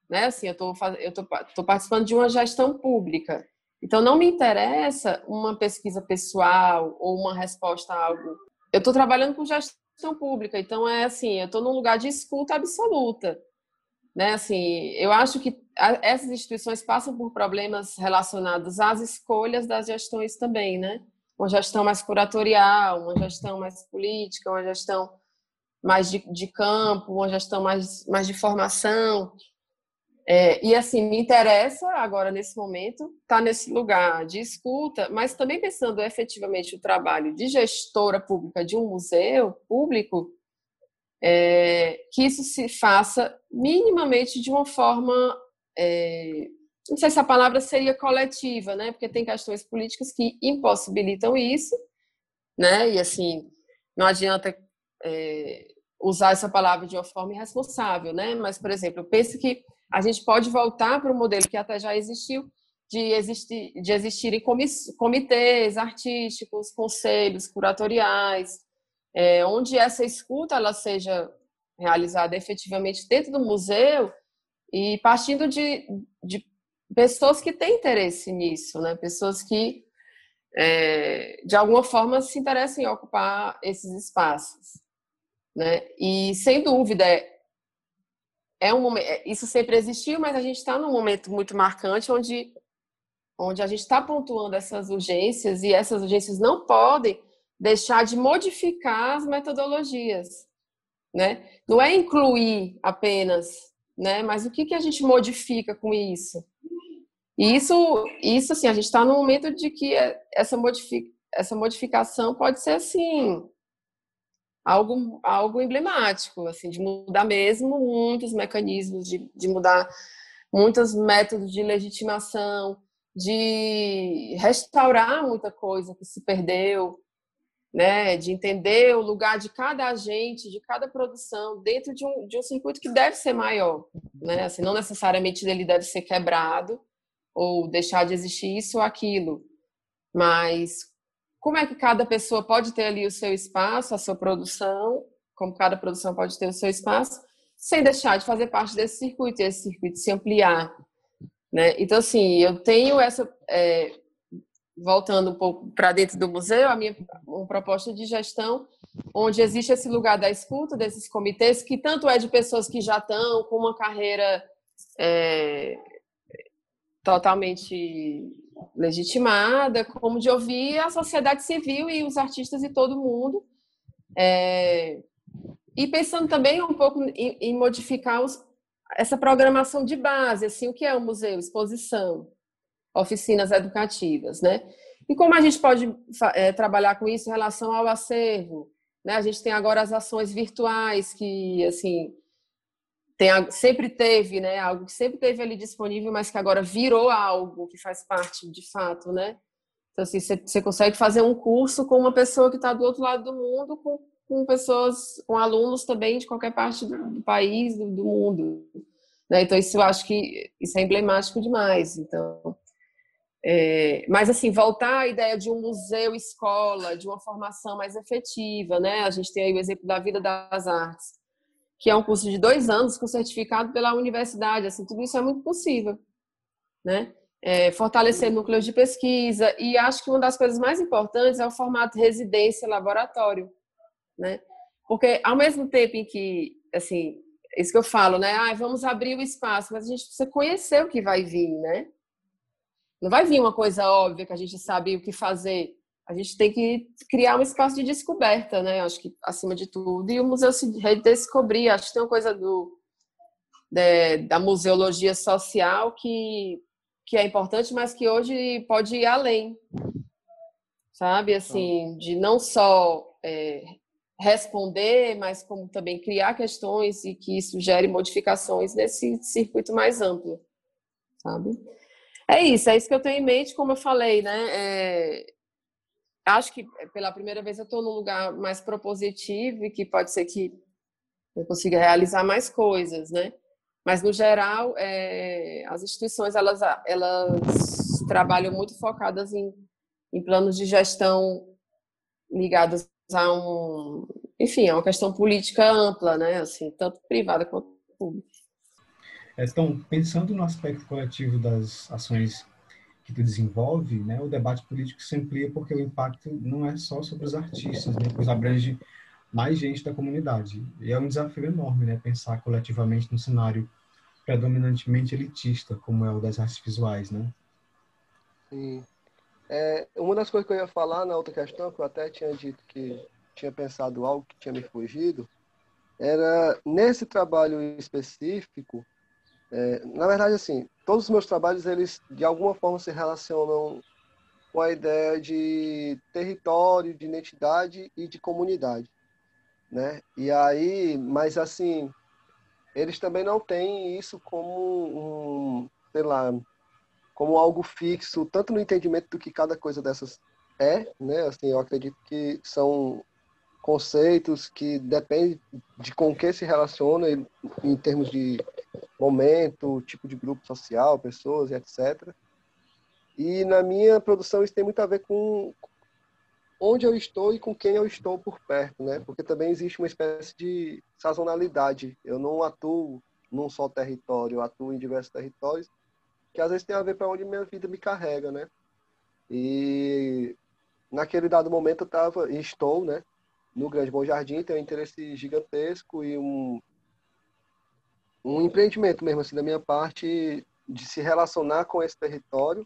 Né? Assim, eu estou participando de uma gestão pública. Então, não me interessa uma pesquisa pessoal ou uma resposta a algo. Eu estou trabalhando com gestão pública, então é assim, eu estou num lugar de escuta absoluta. Né? Assim, eu acho que essas instituições passam por problemas relacionados às escolhas das gestões também, né? Uma gestão mais curatorial, uma gestão mais política, uma gestão mais de, de campo, uma gestão mais, mais de formação. É, e assim, me interessa agora, nesse momento, estar tá nesse lugar de escuta, mas também pensando efetivamente o trabalho de gestora pública de um museu público, é, que isso se faça minimamente de uma forma, é, não sei se a palavra seria coletiva, né? Porque tem questões políticas que impossibilitam isso, né? E assim, não adianta é, usar essa palavra de uma forma irresponsável, né? Mas, por exemplo, eu penso que a gente pode voltar para o modelo que até já existiu, de, existir, de existirem comitês artísticos, conselhos curatoriais, é, onde essa escuta ela seja realizada efetivamente dentro do museu e partindo de, de pessoas que têm interesse nisso, né? pessoas que é, de alguma forma se interessam em ocupar esses espaços. Né? E sem dúvida, é, é um momento, é, isso sempre existiu, mas a gente está num momento muito marcante onde, onde a gente está pontuando essas urgências e essas urgências não podem deixar de modificar as metodologias, né? Não é incluir apenas, né? Mas o que, que a gente modifica com isso? E isso, isso assim, a gente está no momento de que essa, modific, essa modificação pode ser assim algo, algo emblemático, assim, de mudar mesmo muitos mecanismos, de, de mudar muitos métodos de legitimação, de restaurar muita coisa que se perdeu, né, de entender o lugar de cada agente, de cada produção dentro de um, de um circuito que deve ser maior, né, assim, não necessariamente ele deve ser quebrado ou deixar de existir isso ou aquilo, mas como é que cada pessoa pode ter ali o seu espaço, a sua produção, como cada produção pode ter o seu espaço, sem deixar de fazer parte desse circuito, e esse circuito se ampliar, né? Então, assim, eu tenho essa é, voltando um pouco para dentro do museu, a minha uma proposta de gestão onde existe esse lugar da escuta desses comitês, que tanto é de pessoas que já estão com uma carreira é, totalmente legitimada, como de ouvir a sociedade civil e os artistas e todo mundo. É, e pensando também um pouco em, em modificar os, essa programação de base, assim, o que é o museu? Exposição, oficinas educativas, né? E como a gente pode é, trabalhar com isso em relação ao acervo? Né? A gente tem agora as ações virtuais que, assim, tem, sempre teve, né? Algo que sempre teve ali disponível, mas que agora virou algo que faz parte, de fato, né? Então, assim, você, consegue fazer um curso com uma pessoa que está do outro lado do mundo, com, com pessoas, com alunos também de qualquer parte do, do país, do, do mundo. Né? Então, isso eu acho que isso é emblemático demais. Então, é, mas, assim, voltar à ideia de um museu-escola, de uma formação mais efetiva, né? A gente tem aí o exemplo da Vida das Artes, que é um curso de dois anos com certificado pela universidade. Assim, tudo isso é muito possível, né? É, fortalecer núcleos de pesquisa e acho que uma das coisas mais importantes é o formato residência-laboratório, né? Porque ao mesmo tempo em que, assim, isso que eu falo, né? Ah, vamos abrir o espaço, mas a gente precisa conhecer o que vai vir, né? Não vai vir uma coisa óbvia que a gente sabe o que fazer. A gente tem que criar um espaço de descoberta, né? Acho que acima de tudo. E o museu se redescobrir. Acho que tem uma coisa do de, da museologia social que que é importante, mas que hoje pode ir além, sabe? Assim, de não só é, responder, mas como também criar questões e que isso gere modificações nesse circuito mais amplo, sabe? É isso, é isso que eu tenho em mente, como eu falei, né? É, acho que pela primeira vez eu estou num lugar mais propositivo e que pode ser que eu consiga realizar mais coisas, né? Mas no geral, é, as instituições elas elas trabalham muito focadas em, em planos de gestão ligados a um, enfim, a uma questão política ampla, né? Assim, tanto privada quanto pública. Então, pensando no aspecto coletivo das ações que desenvolve, né, o debate político se amplia porque o impacto não é só sobre os artistas, né, pois abrange mais gente da comunidade. E é um desafio enorme, né, pensar coletivamente num cenário predominantemente elitista, como é o das artes visuais, né? Sim. É, uma das coisas que eu ia falar na outra questão, que eu até tinha dito que tinha pensado algo que tinha me fugido, era nesse trabalho específico, é, na verdade, assim, todos os meus trabalhos, eles de alguma forma se relacionam com a ideia de território, de identidade e de comunidade. né? E aí, mas assim, eles também não têm isso como um, sei lá, como algo fixo, tanto no entendimento do que cada coisa dessas é, né? Assim, eu acredito que são conceitos que dependem de com que se relaciona em, em termos de momento, tipo de grupo social, pessoas e etc. E na minha produção isso tem muito a ver com onde eu estou e com quem eu estou por perto, né? Porque também existe uma espécie de sazonalidade. Eu não atuo num só território, eu atuo em diversos territórios, que às vezes tem a ver para onde minha vida me carrega, né? E naquele dado momento eu estava e estou, né, no Grande Bom Jardim, tem um interesse gigantesco e um um empreendimento mesmo assim da minha parte de se relacionar com esse território.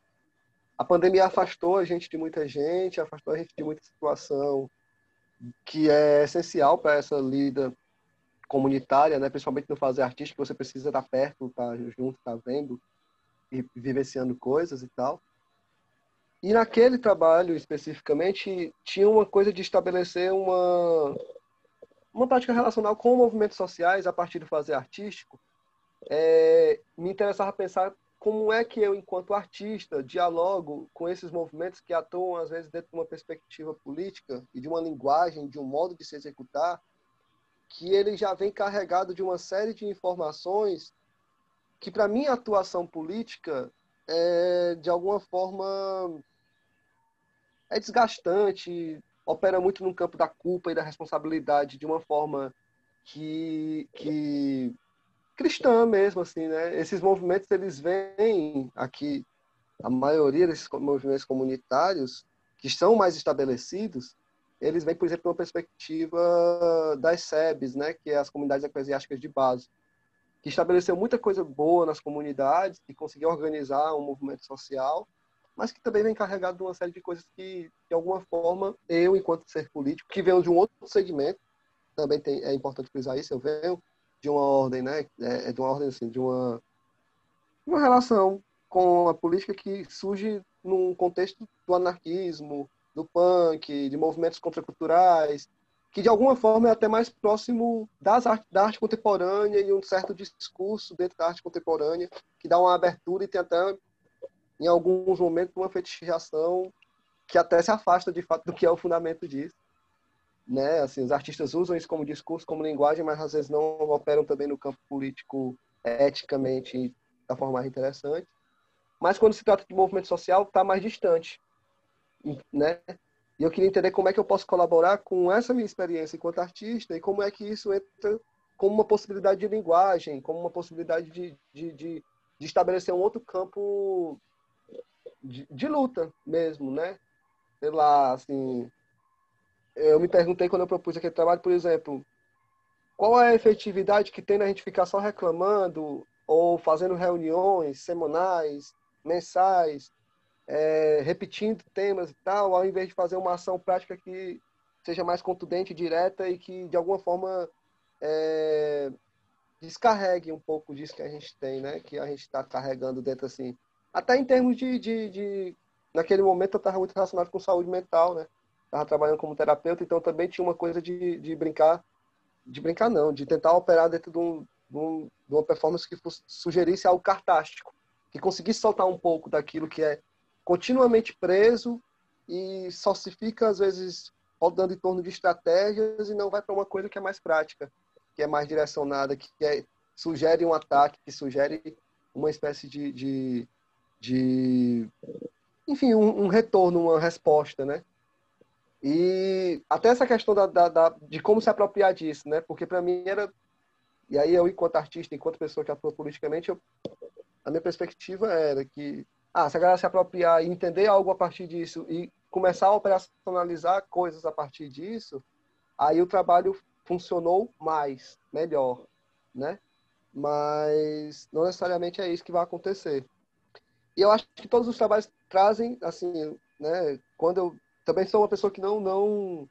A pandemia afastou a gente de muita gente, afastou a gente de muita situação que é essencial para essa lida comunitária, né? principalmente no fazer artístico, você precisa estar perto, estar junto, estar vendo e vivenciando coisas e tal. E naquele trabalho especificamente tinha uma coisa de estabelecer uma uma prática relacional com movimentos sociais a partir do fazer artístico. É, me interessava pensar como é que eu, enquanto artista, dialogo com esses movimentos que atuam às vezes dentro de uma perspectiva política e de uma linguagem, de um modo de se executar, que ele já vem carregado de uma série de informações que para minha atuação política é, de alguma forma é desgastante, opera muito no campo da culpa e da responsabilidade de uma forma que, que cristã mesmo, assim, né? Esses movimentos, eles vêm aqui, a maioria desses movimentos comunitários, que são mais estabelecidos, eles vêm, por exemplo, de uma perspectiva das SEBs, né? Que é as comunidades eclesiásticas de base, que estabeleceu muita coisa boa nas comunidades, que conseguiu organizar um movimento social, mas que também vem carregado de uma série de coisas que, de alguma forma, eu, enquanto ser político, que venho de um outro segmento, também tem, é importante frisar isso, eu venho de uma ordem, né? É, é de uma ordem assim, de uma uma relação com a política que surge num contexto do anarquismo, do punk, de movimentos contraculturais, que de alguma forma é até mais próximo das art da arte contemporânea e um certo discurso dentro da arte contemporânea que dá uma abertura e tem até em alguns momentos uma fetichização que até se afasta de fato do que é o fundamento disso né? Assim, os artistas usam isso como discurso, como linguagem, mas às vezes não operam também no campo político eticamente da forma mais interessante. Mas quando se trata de movimento social, está mais distante, né? E eu queria entender como é que eu posso colaborar com essa minha experiência enquanto artista e como é que isso entra como uma possibilidade de linguagem, como uma possibilidade de, de, de, de estabelecer um outro campo de, de luta mesmo, né? Sei lá, assim, eu me perguntei quando eu propus aquele trabalho, por exemplo, qual é a efetividade que tem na gente ficar só reclamando ou fazendo reuniões semanais, mensais, é, repetindo temas e tal, ao invés de fazer uma ação prática que seja mais contundente, direta e que de alguma forma é, descarregue um pouco disso que a gente tem, né? Que a gente está carregando dentro assim. Até em termos de, de, de naquele momento eu estava muito relacionado com saúde mental, né? Estava trabalhando como terapeuta, então também tinha uma coisa de, de brincar, de brincar não, de tentar operar dentro de, um, de, um, de uma performance que sugerisse algo cartástico, que conseguisse soltar um pouco daquilo que é continuamente preso e só se fica, às vezes, rodando em torno de estratégias e não vai para uma coisa que é mais prática, que é mais direcionada, que é, sugere um ataque, que sugere uma espécie de, de, de enfim, um, um retorno, uma resposta, né? E até essa questão da, da, da, de como se apropriar disso, né? Porque para mim era. E aí eu, enquanto artista, enquanto pessoa que atua politicamente, eu, a minha perspectiva era que, ah, se a galera se apropriar e entender algo a partir disso e começar a operacionalizar coisas a partir disso, aí o trabalho funcionou mais, melhor, né? Mas não necessariamente é isso que vai acontecer. E eu acho que todos os trabalhos trazem, assim, né? Quando eu também sou uma pessoa que não não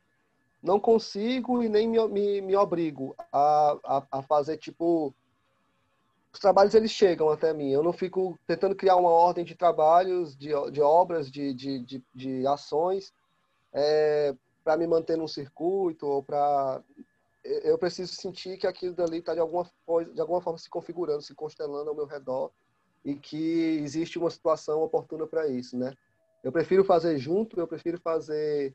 não consigo e nem me, me, me obrigo a, a, a, fazer tipo os trabalhos eles chegam até mim eu não fico tentando criar uma ordem de trabalhos de, de obras de, de, de, de ações é, para me manter num circuito ou para eu preciso sentir que aquilo dali está de alguma coisa, de alguma forma se configurando, se constelando ao meu redor e que existe uma situação oportuna para isso, né? Eu prefiro fazer junto, eu prefiro fazer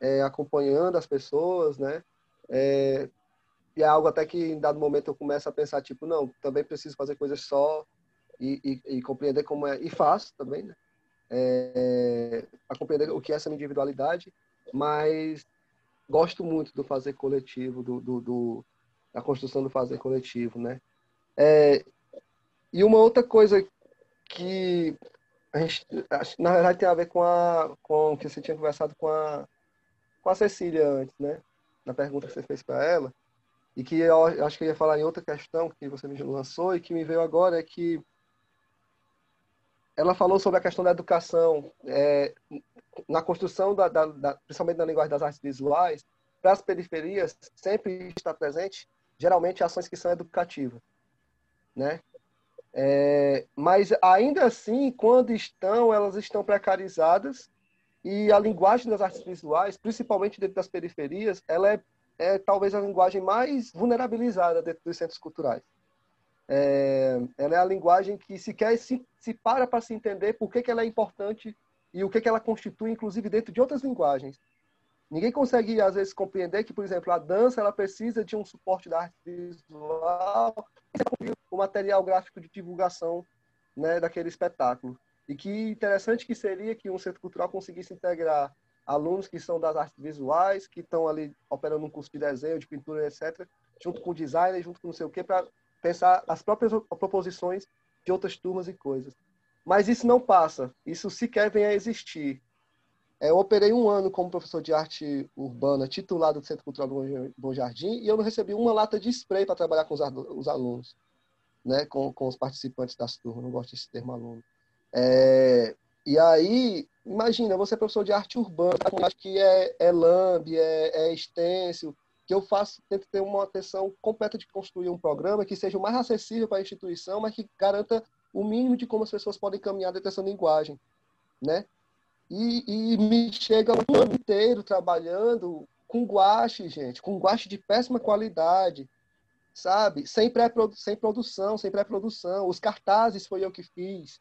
é, acompanhando as pessoas, né? É, e é algo até que em dado momento eu começo a pensar tipo, não, também preciso fazer coisas só e, e, e compreender como é e faço também, né? É, a compreender o que é essa individualidade, mas gosto muito do fazer coletivo, do, do, do da construção do fazer coletivo, né? É, e uma outra coisa que a gente, na verdade, tem a ver com a com que você tinha conversado com a com a Cecília antes, né? Na pergunta que você fez para ela e que eu acho que eu ia falar em outra questão que você me lançou e que me veio agora é que ela falou sobre a questão da educação é, na construção da, da, da, principalmente na linguagem das artes visuais para as periferias sempre está presente geralmente ações que são educativas né é, mas ainda assim, quando estão, elas estão precarizadas e a linguagem das artes visuais, principalmente dentro das periferias, ela é, é talvez a linguagem mais vulnerabilizada dentro dos centros culturais. É, ela é a linguagem que sequer se, se para para se entender por que, que ela é importante e o que, que ela constitui, inclusive dentro de outras linguagens. Ninguém consegue, às vezes, compreender que, por exemplo, a dança ela precisa de um suporte da arte visual, o material gráfico de divulgação né, daquele espetáculo. E que interessante que seria que um centro cultural conseguisse integrar alunos que são das artes visuais, que estão ali operando um curso de desenho, de pintura, etc., junto com designer, junto com não sei o quê, para pensar as próprias proposições de outras turmas e coisas. Mas isso não passa, isso sequer vem a existir. É, eu operei um ano como professor de arte urbana titulado do Centro Cultural do Bom Jardim e eu não recebi uma lata de spray para trabalhar com os, alunos, né, com, com os participantes das turmas. Não gosto desse termo aluno. É, e aí, imagina, você é professor de arte urbana, que é, é LAMB, é, é extenso, que eu faço, tento ter uma atenção completa de construir um programa que seja o mais acessível para a instituição, mas que garanta o mínimo de como as pessoas podem caminhar dentro dessa linguagem, né? E, e me chega o ano inteiro trabalhando com guache, gente, com guache de péssima qualidade, sabe? Sem, pré sem produção, sem pré-produção. Os cartazes foi eu que fiz,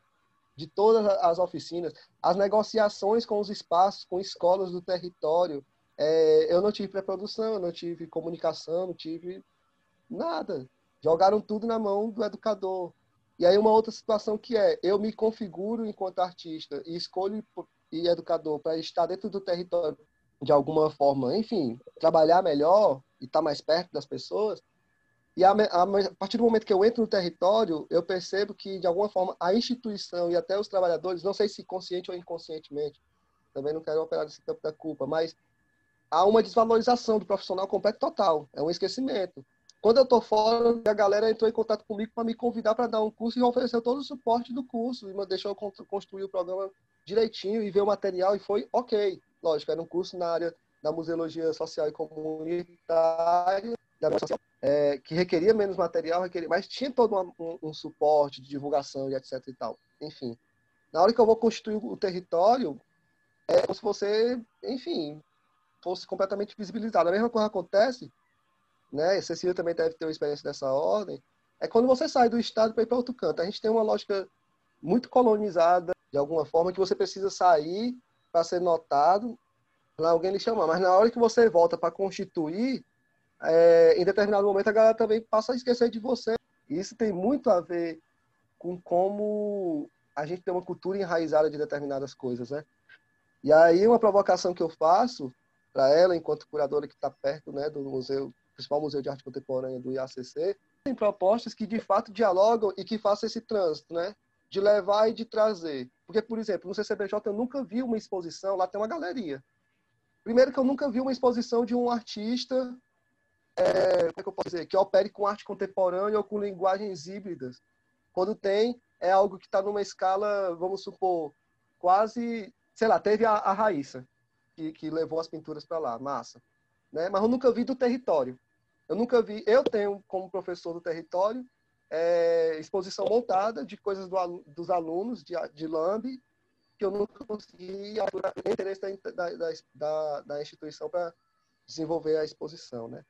de todas as oficinas. As negociações com os espaços, com escolas do território. É, eu não tive pré-produção, eu não tive comunicação, não tive nada. Jogaram tudo na mão do educador. E aí uma outra situação que é, eu me configuro enquanto artista e escolho e educador para estar dentro do território de alguma forma, enfim, trabalhar melhor e estar mais perto das pessoas. E a, a, a, partir do momento que eu entro no território, eu percebo que, de alguma forma, a instituição e até os trabalhadores, não sei se consciente ou inconscientemente, também não quero operar nesse campo da culpa, mas há uma desvalorização do profissional completo total. É um esquecimento. Quando eu estou fora, a galera entrou em contato comigo para me convidar para dar um curso e ofereceu todo o suporte do curso e me deixou construir o programa direitinho e ver o material e foi ok. Lógico, era um curso na área da museologia social e comunitária, social, é, que requeria menos material, requeria, mas tinha todo um, um, suporte de divulgação e etc e tal. Enfim, na hora que eu vou constituir o território, é como se você, enfim, fosse completamente visibilizado. A mesma coisa acontece né? E Cecília também deve ter uma experiência dessa ordem. É quando você sai do estado para ir para outro canto. A gente tem uma lógica muito colonizada, de alguma forma, que você precisa sair para ser notado, para alguém lhe chamar. Mas na hora que você volta para constituir, é, em determinado momento a galera também passa a esquecer de você. E isso tem muito a ver com como a gente tem uma cultura enraizada de determinadas coisas, né? E aí uma provocação que eu faço para ela, enquanto curadora que está perto né, do museu principal museu de arte contemporânea do IACC, tem propostas que de fato dialogam e que façam esse trânsito, né? De levar e de trazer. Porque, por exemplo, no CCBJ eu nunca vi uma exposição, lá tem uma galeria. Primeiro que eu nunca vi uma exposição de um artista, é, como é que eu posso dizer, que opere com arte contemporânea ou com linguagens híbridas. Quando tem, é algo que está numa escala, vamos supor, quase, sei lá, teve a, a Raíssa, que, que levou as pinturas para lá, massa. Né? Mas eu nunca vi do território. Eu nunca vi. Eu tenho, como professor do território, é, exposição montada de coisas do, dos alunos de, de LAMB que eu nunca consegui apurar interesse da, da, da, da instituição para desenvolver a exposição, né?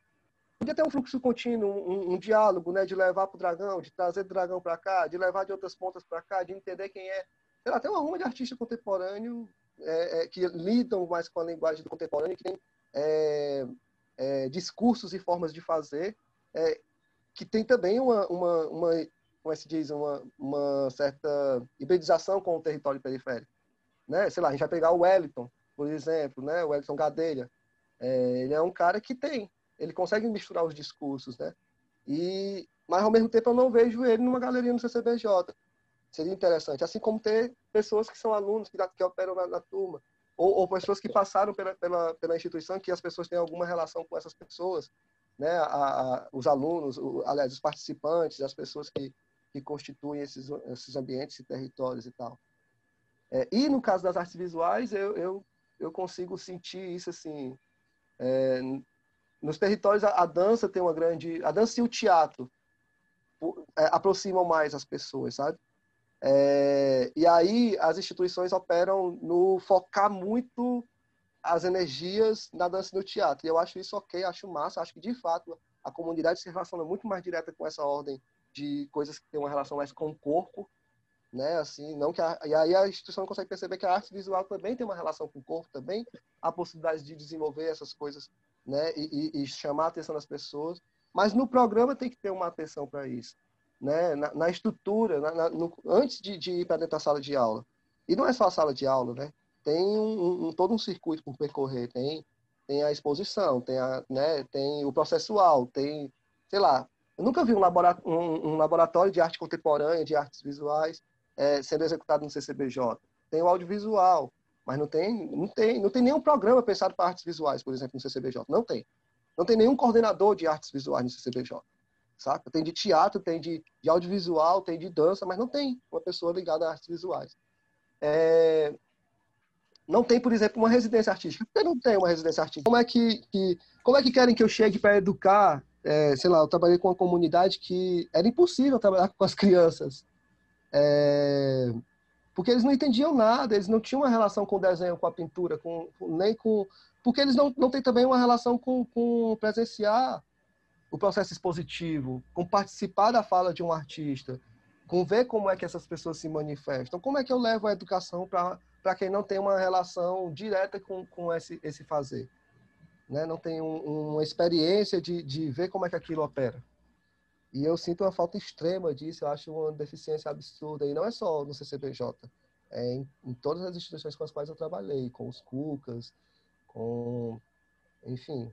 podia ter um fluxo contínuo, um, um diálogo, né, de levar para o dragão, de trazer o dragão para cá, de levar de outras pontas para cá, de entender quem é. Sei lá, tem uma ruma de artista contemporâneo é, é, que lidam mais com a linguagem do contemporâneo, que tem é, é discursos e formas de fazer, é, que tem também uma, uma, uma como é se diz, uma, uma certa hibridização com o território periférico. Né? Sei lá, a gente vai pegar o Wellington, por exemplo, né? o Wellington Gadelha. É, ele é um cara que tem, ele consegue misturar os discursos, né? E, mas ao mesmo tempo eu não vejo ele numa galeria no CCBJ. Seria interessante, assim como ter pessoas que são alunos que, que operam na, na turma, ou, ou, pessoas que passaram pela, pela, pela instituição, que as pessoas têm alguma relação com essas pessoas, né? A, a, os alunos, o, aliás, os participantes, as pessoas que, que constituem esses, esses ambientes e territórios e tal. É, e no caso das artes visuais, eu, eu, eu consigo sentir isso assim. É, nos territórios, a, a, dança tem uma grande. A dança e o teatro é, aproximam mais as pessoas, sabe? É, e aí as instituições operam no focar muito as energias na dança no teatro. E eu acho isso ok, acho massa, acho que de fato a comunidade se relaciona muito mais direta com essa ordem de coisas que têm uma relação mais com o corpo, né? Assim, não que a, e aí a instituição consegue perceber que a arte visual também tem uma relação com o corpo, também há possibilidade de desenvolver essas coisas, né? E, e, e chamar a atenção das pessoas. Mas no programa tem que ter uma atenção para isso, né? Na, na estrutura, na, na, no, antes de, de ir para dentro da sala de aula. E não é só a sala de aula, né? Tem um, um, todo um circuito por percorrer, tem tem a exposição, tem a, né? Tem o processual, tem, sei lá, eu nunca vi um laboratório, um, um laboratório de arte contemporânea, de artes visuais, é, sendo executado no CCBJ. Tem o audiovisual, mas não tem, não tem, não tem nenhum programa pensado para artes visuais, por exemplo, no CCBJ. Não tem. Não tem nenhum coordenador de artes visuais no CCBJ. Saca? Tem de teatro, tem de, de audiovisual, tem de dança, mas não tem uma pessoa ligada a artes visuais. É... Não tem, por exemplo, uma residência artística. Por que não tem uma residência artística? Como é que, que, como é que querem que eu chegue para educar é, sei lá, eu trabalhei com uma comunidade que era impossível trabalhar com as crianças. É, porque eles não entendiam nada, eles não tinham uma relação com o desenho, com a pintura, com, nem com. Porque eles não, não têm também uma relação com, com presenciar o processo expositivo, com participar da fala de um artista, com ver como é que essas pessoas se manifestam. Como é que eu levo a educação para quem não tem uma relação direta com, com esse, esse fazer? né? não tem um, uma experiência de, de ver como é que aquilo opera. E eu sinto uma falta extrema disso, eu acho uma deficiência absurda. E não é só no CCBJ, é em, em todas as instituições com as quais eu trabalhei, com os CUCAS, com. Enfim.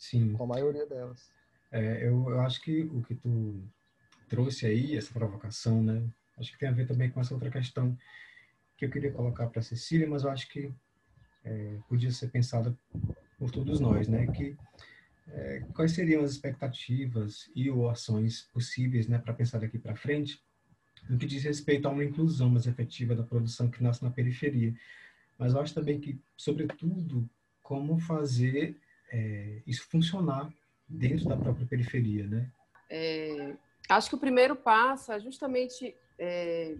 Sim. Com a maioria delas. É, eu, eu acho que o que tu trouxe aí, essa provocação, né? Acho que tem a ver também com essa outra questão que eu queria colocar para a Cecília, mas eu acho que é, podia ser pensada por todos nós, né? Que é, quais seriam as expectativas e ou ações possíveis, né, para pensar daqui para frente, no que diz respeito a uma inclusão mais efetiva da produção que nasce na periferia. Mas eu acho também que, sobretudo, como fazer é, isso funcionar dentro da própria periferia, né? É, acho que o primeiro passo é justamente é,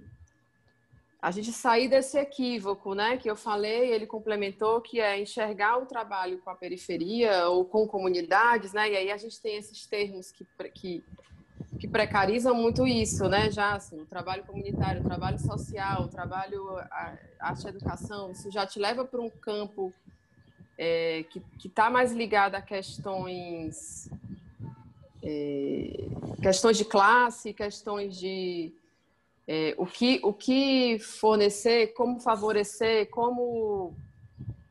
a gente sair desse equívoco, né, que eu falei, ele complementou, que é enxergar o trabalho com a periferia ou com comunidades, né, e aí a gente tem esses termos que, que, que precarizam muito isso, né, já assim, o trabalho comunitário, o trabalho social, o trabalho a, arte e educação, isso já te leva para um campo é, que está mais ligado a questões é, questões de classe, questões de é, o, que, o que fornecer, como favorecer, como,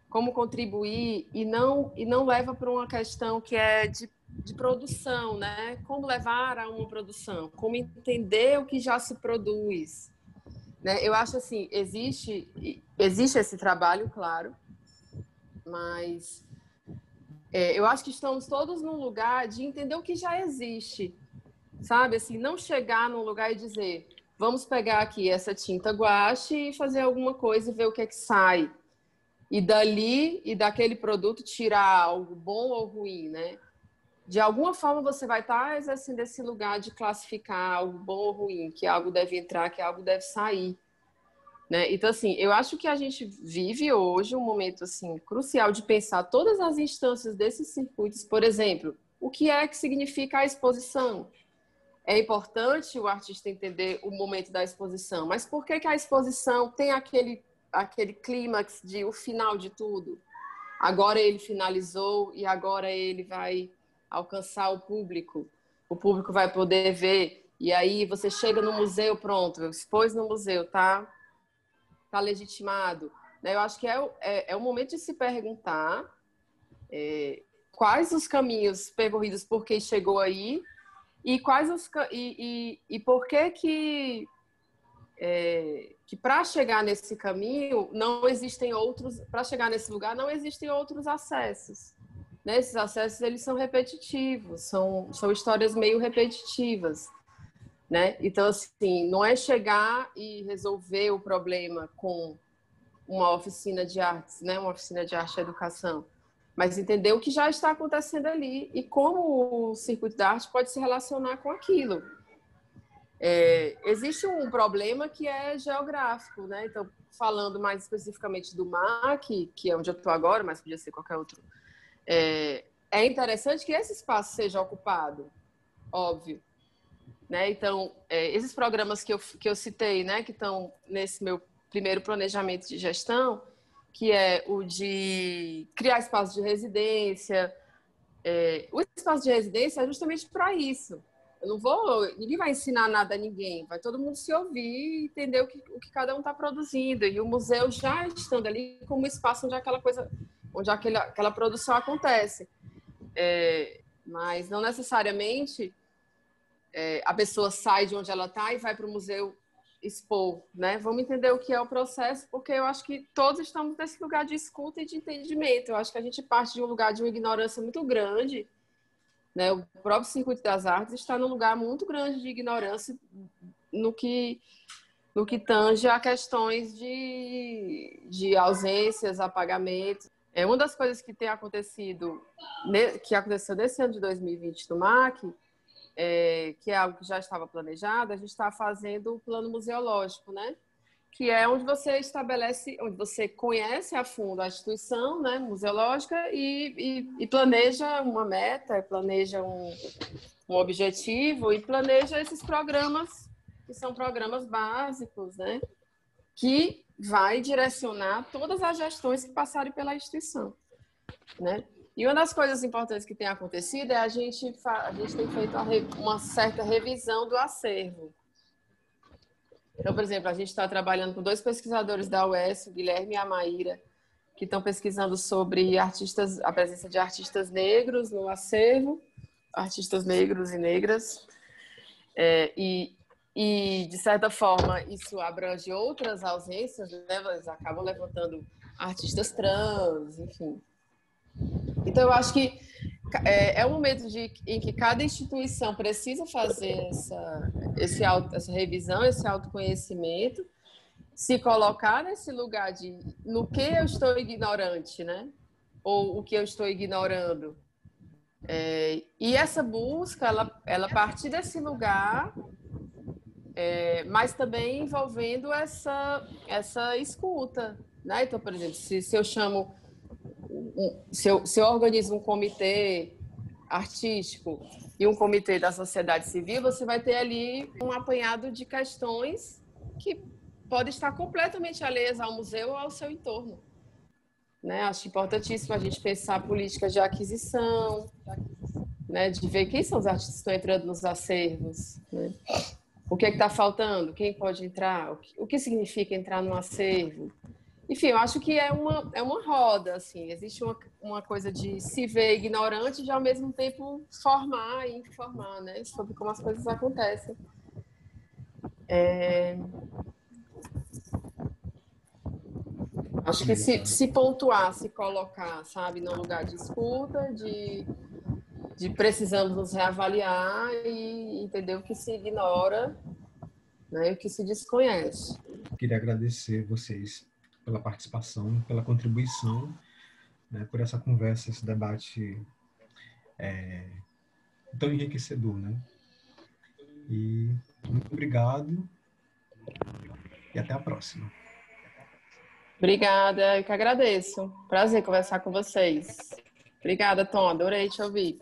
como contribuir e não, e não leva para uma questão que é de, de produção, né? Como levar a uma produção, como entender o que já se produz. Né? Eu acho assim, existe, existe esse trabalho, claro, mas é, eu acho que estamos todos num lugar de entender o que já existe, sabe? Assim, não chegar num lugar e dizer vamos pegar aqui essa tinta guache e fazer alguma coisa e ver o que é que sai. E dali e daquele produto tirar algo bom ou ruim, né? De alguma forma você vai estar exercendo esse lugar de classificar algo bom ou ruim, que algo deve entrar, que algo deve sair. Né? Então, assim, eu acho que a gente vive hoje um momento assim crucial de pensar todas as instâncias desses circuitos. Por exemplo, o que é que significa a exposição. É importante o artista entender o momento da exposição, mas por que, que a exposição tem aquele, aquele clímax de o final de tudo? Agora ele finalizou e agora ele vai alcançar o público. O público vai poder ver. E aí você chega no museu, pronto, expôs no museu, tá? Tá legitimado. Né? Eu acho que é, é, é o momento de se perguntar é, quais os caminhos percorridos por quem chegou aí e quais os e, e, e por que que é, que para chegar nesse caminho não existem outros para chegar nesse lugar não existem outros acessos né? esses acessos eles são repetitivos são são histórias meio repetitivas né então assim não é chegar e resolver o problema com uma oficina de artes né uma oficina de arte e educação mas entender o que já está acontecendo ali e como o circuito da arte pode se relacionar com aquilo. É, existe um problema que é geográfico, né? Então, falando mais especificamente do MAC, que é onde eu estou agora, mas podia ser qualquer outro, é, é interessante que esse espaço seja ocupado, óbvio. Né? Então, é, esses programas que eu, que eu citei, né, que estão nesse meu primeiro planejamento de gestão, que é o de criar espaço de residência. É, o espaço de residência é justamente para isso. Eu não vou, ninguém vai ensinar nada a ninguém, vai todo mundo se ouvir e entender o que, o que cada um está produzindo. E o museu já estando ali como espaço onde aquela coisa, onde aquela, aquela produção acontece. É, mas não necessariamente é, a pessoa sai de onde ela está e vai para o museu expor, né? Vamos entender o que é o processo, porque eu acho que todos estamos nesse lugar de escuta e de entendimento. Eu acho que a gente parte de um lugar de uma ignorância muito grande, né? O próprio circuito das artes está num lugar muito grande de ignorância no que no que tange a questões de, de ausências, apagamentos. É uma das coisas que tem acontecido, que aconteceu nesse ano de 2020 no MAC, é, que é algo que já estava planejado, a gente está fazendo o plano museológico, né? Que é onde você estabelece, onde você conhece a fundo a instituição né, museológica e, e, e planeja uma meta, planeja um, um objetivo e planeja esses programas, que são programas básicos, né? Que vai direcionar todas as gestões que passarem pela instituição, né? E uma das coisas importantes que tem acontecido é a gente, a gente tem feito uma certa revisão do acervo. Então, por exemplo, a gente está trabalhando com dois pesquisadores da UES, o Guilherme e a Maíra, que estão pesquisando sobre artistas, a presença de artistas negros no acervo, artistas negros e negras. É, e, e, de certa forma, isso abrange outras ausências, né? Eles acabam levantando artistas trans, enfim. Então, eu acho que é, é um momento de, em que cada instituição precisa fazer essa, esse auto, essa revisão, esse autoconhecimento, se colocar nesse lugar de no que eu estou ignorante, né? Ou o que eu estou ignorando. É, e essa busca, ela, ela partir desse lugar, é, mas também envolvendo essa, essa escuta. Né? Então, por exemplo, se, se eu chamo se, eu, se eu organizo um comitê artístico e um comitê da sociedade civil, você vai ter ali um apanhado de questões que podem estar completamente alheias ao museu ou ao seu entorno. Né? Acho importantíssimo a gente pensar políticas de aquisição, né? de ver quem são os artistas que estão entrando nos acervos, né? o que é está faltando, quem pode entrar, o que, o que significa entrar no acervo, enfim, eu acho que é uma, é uma roda, assim. Existe uma, uma coisa de se ver ignorante e, ao mesmo tempo, formar e informar, né? Sobre como as coisas acontecem. É... Acho que se, se pontuar, se colocar, sabe, no lugar de escuta, de, de precisamos nos reavaliar e entender o que se ignora né, e o que se desconhece. Queria agradecer vocês pela participação, pela contribuição, né, por essa conversa, esse debate é, tão enriquecedor, né? E muito obrigado e até a próxima. Obrigada, eu que agradeço. Prazer conversar com vocês. Obrigada, Tom. Adorei te ouvir.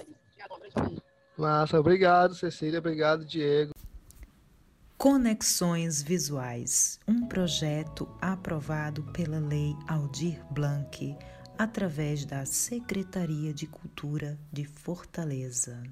Massa, obrigado, Cecília, obrigado, Diego. Conexões Visuais, um projeto aprovado pela Lei Aldir Blanc, através da Secretaria de Cultura de Fortaleza.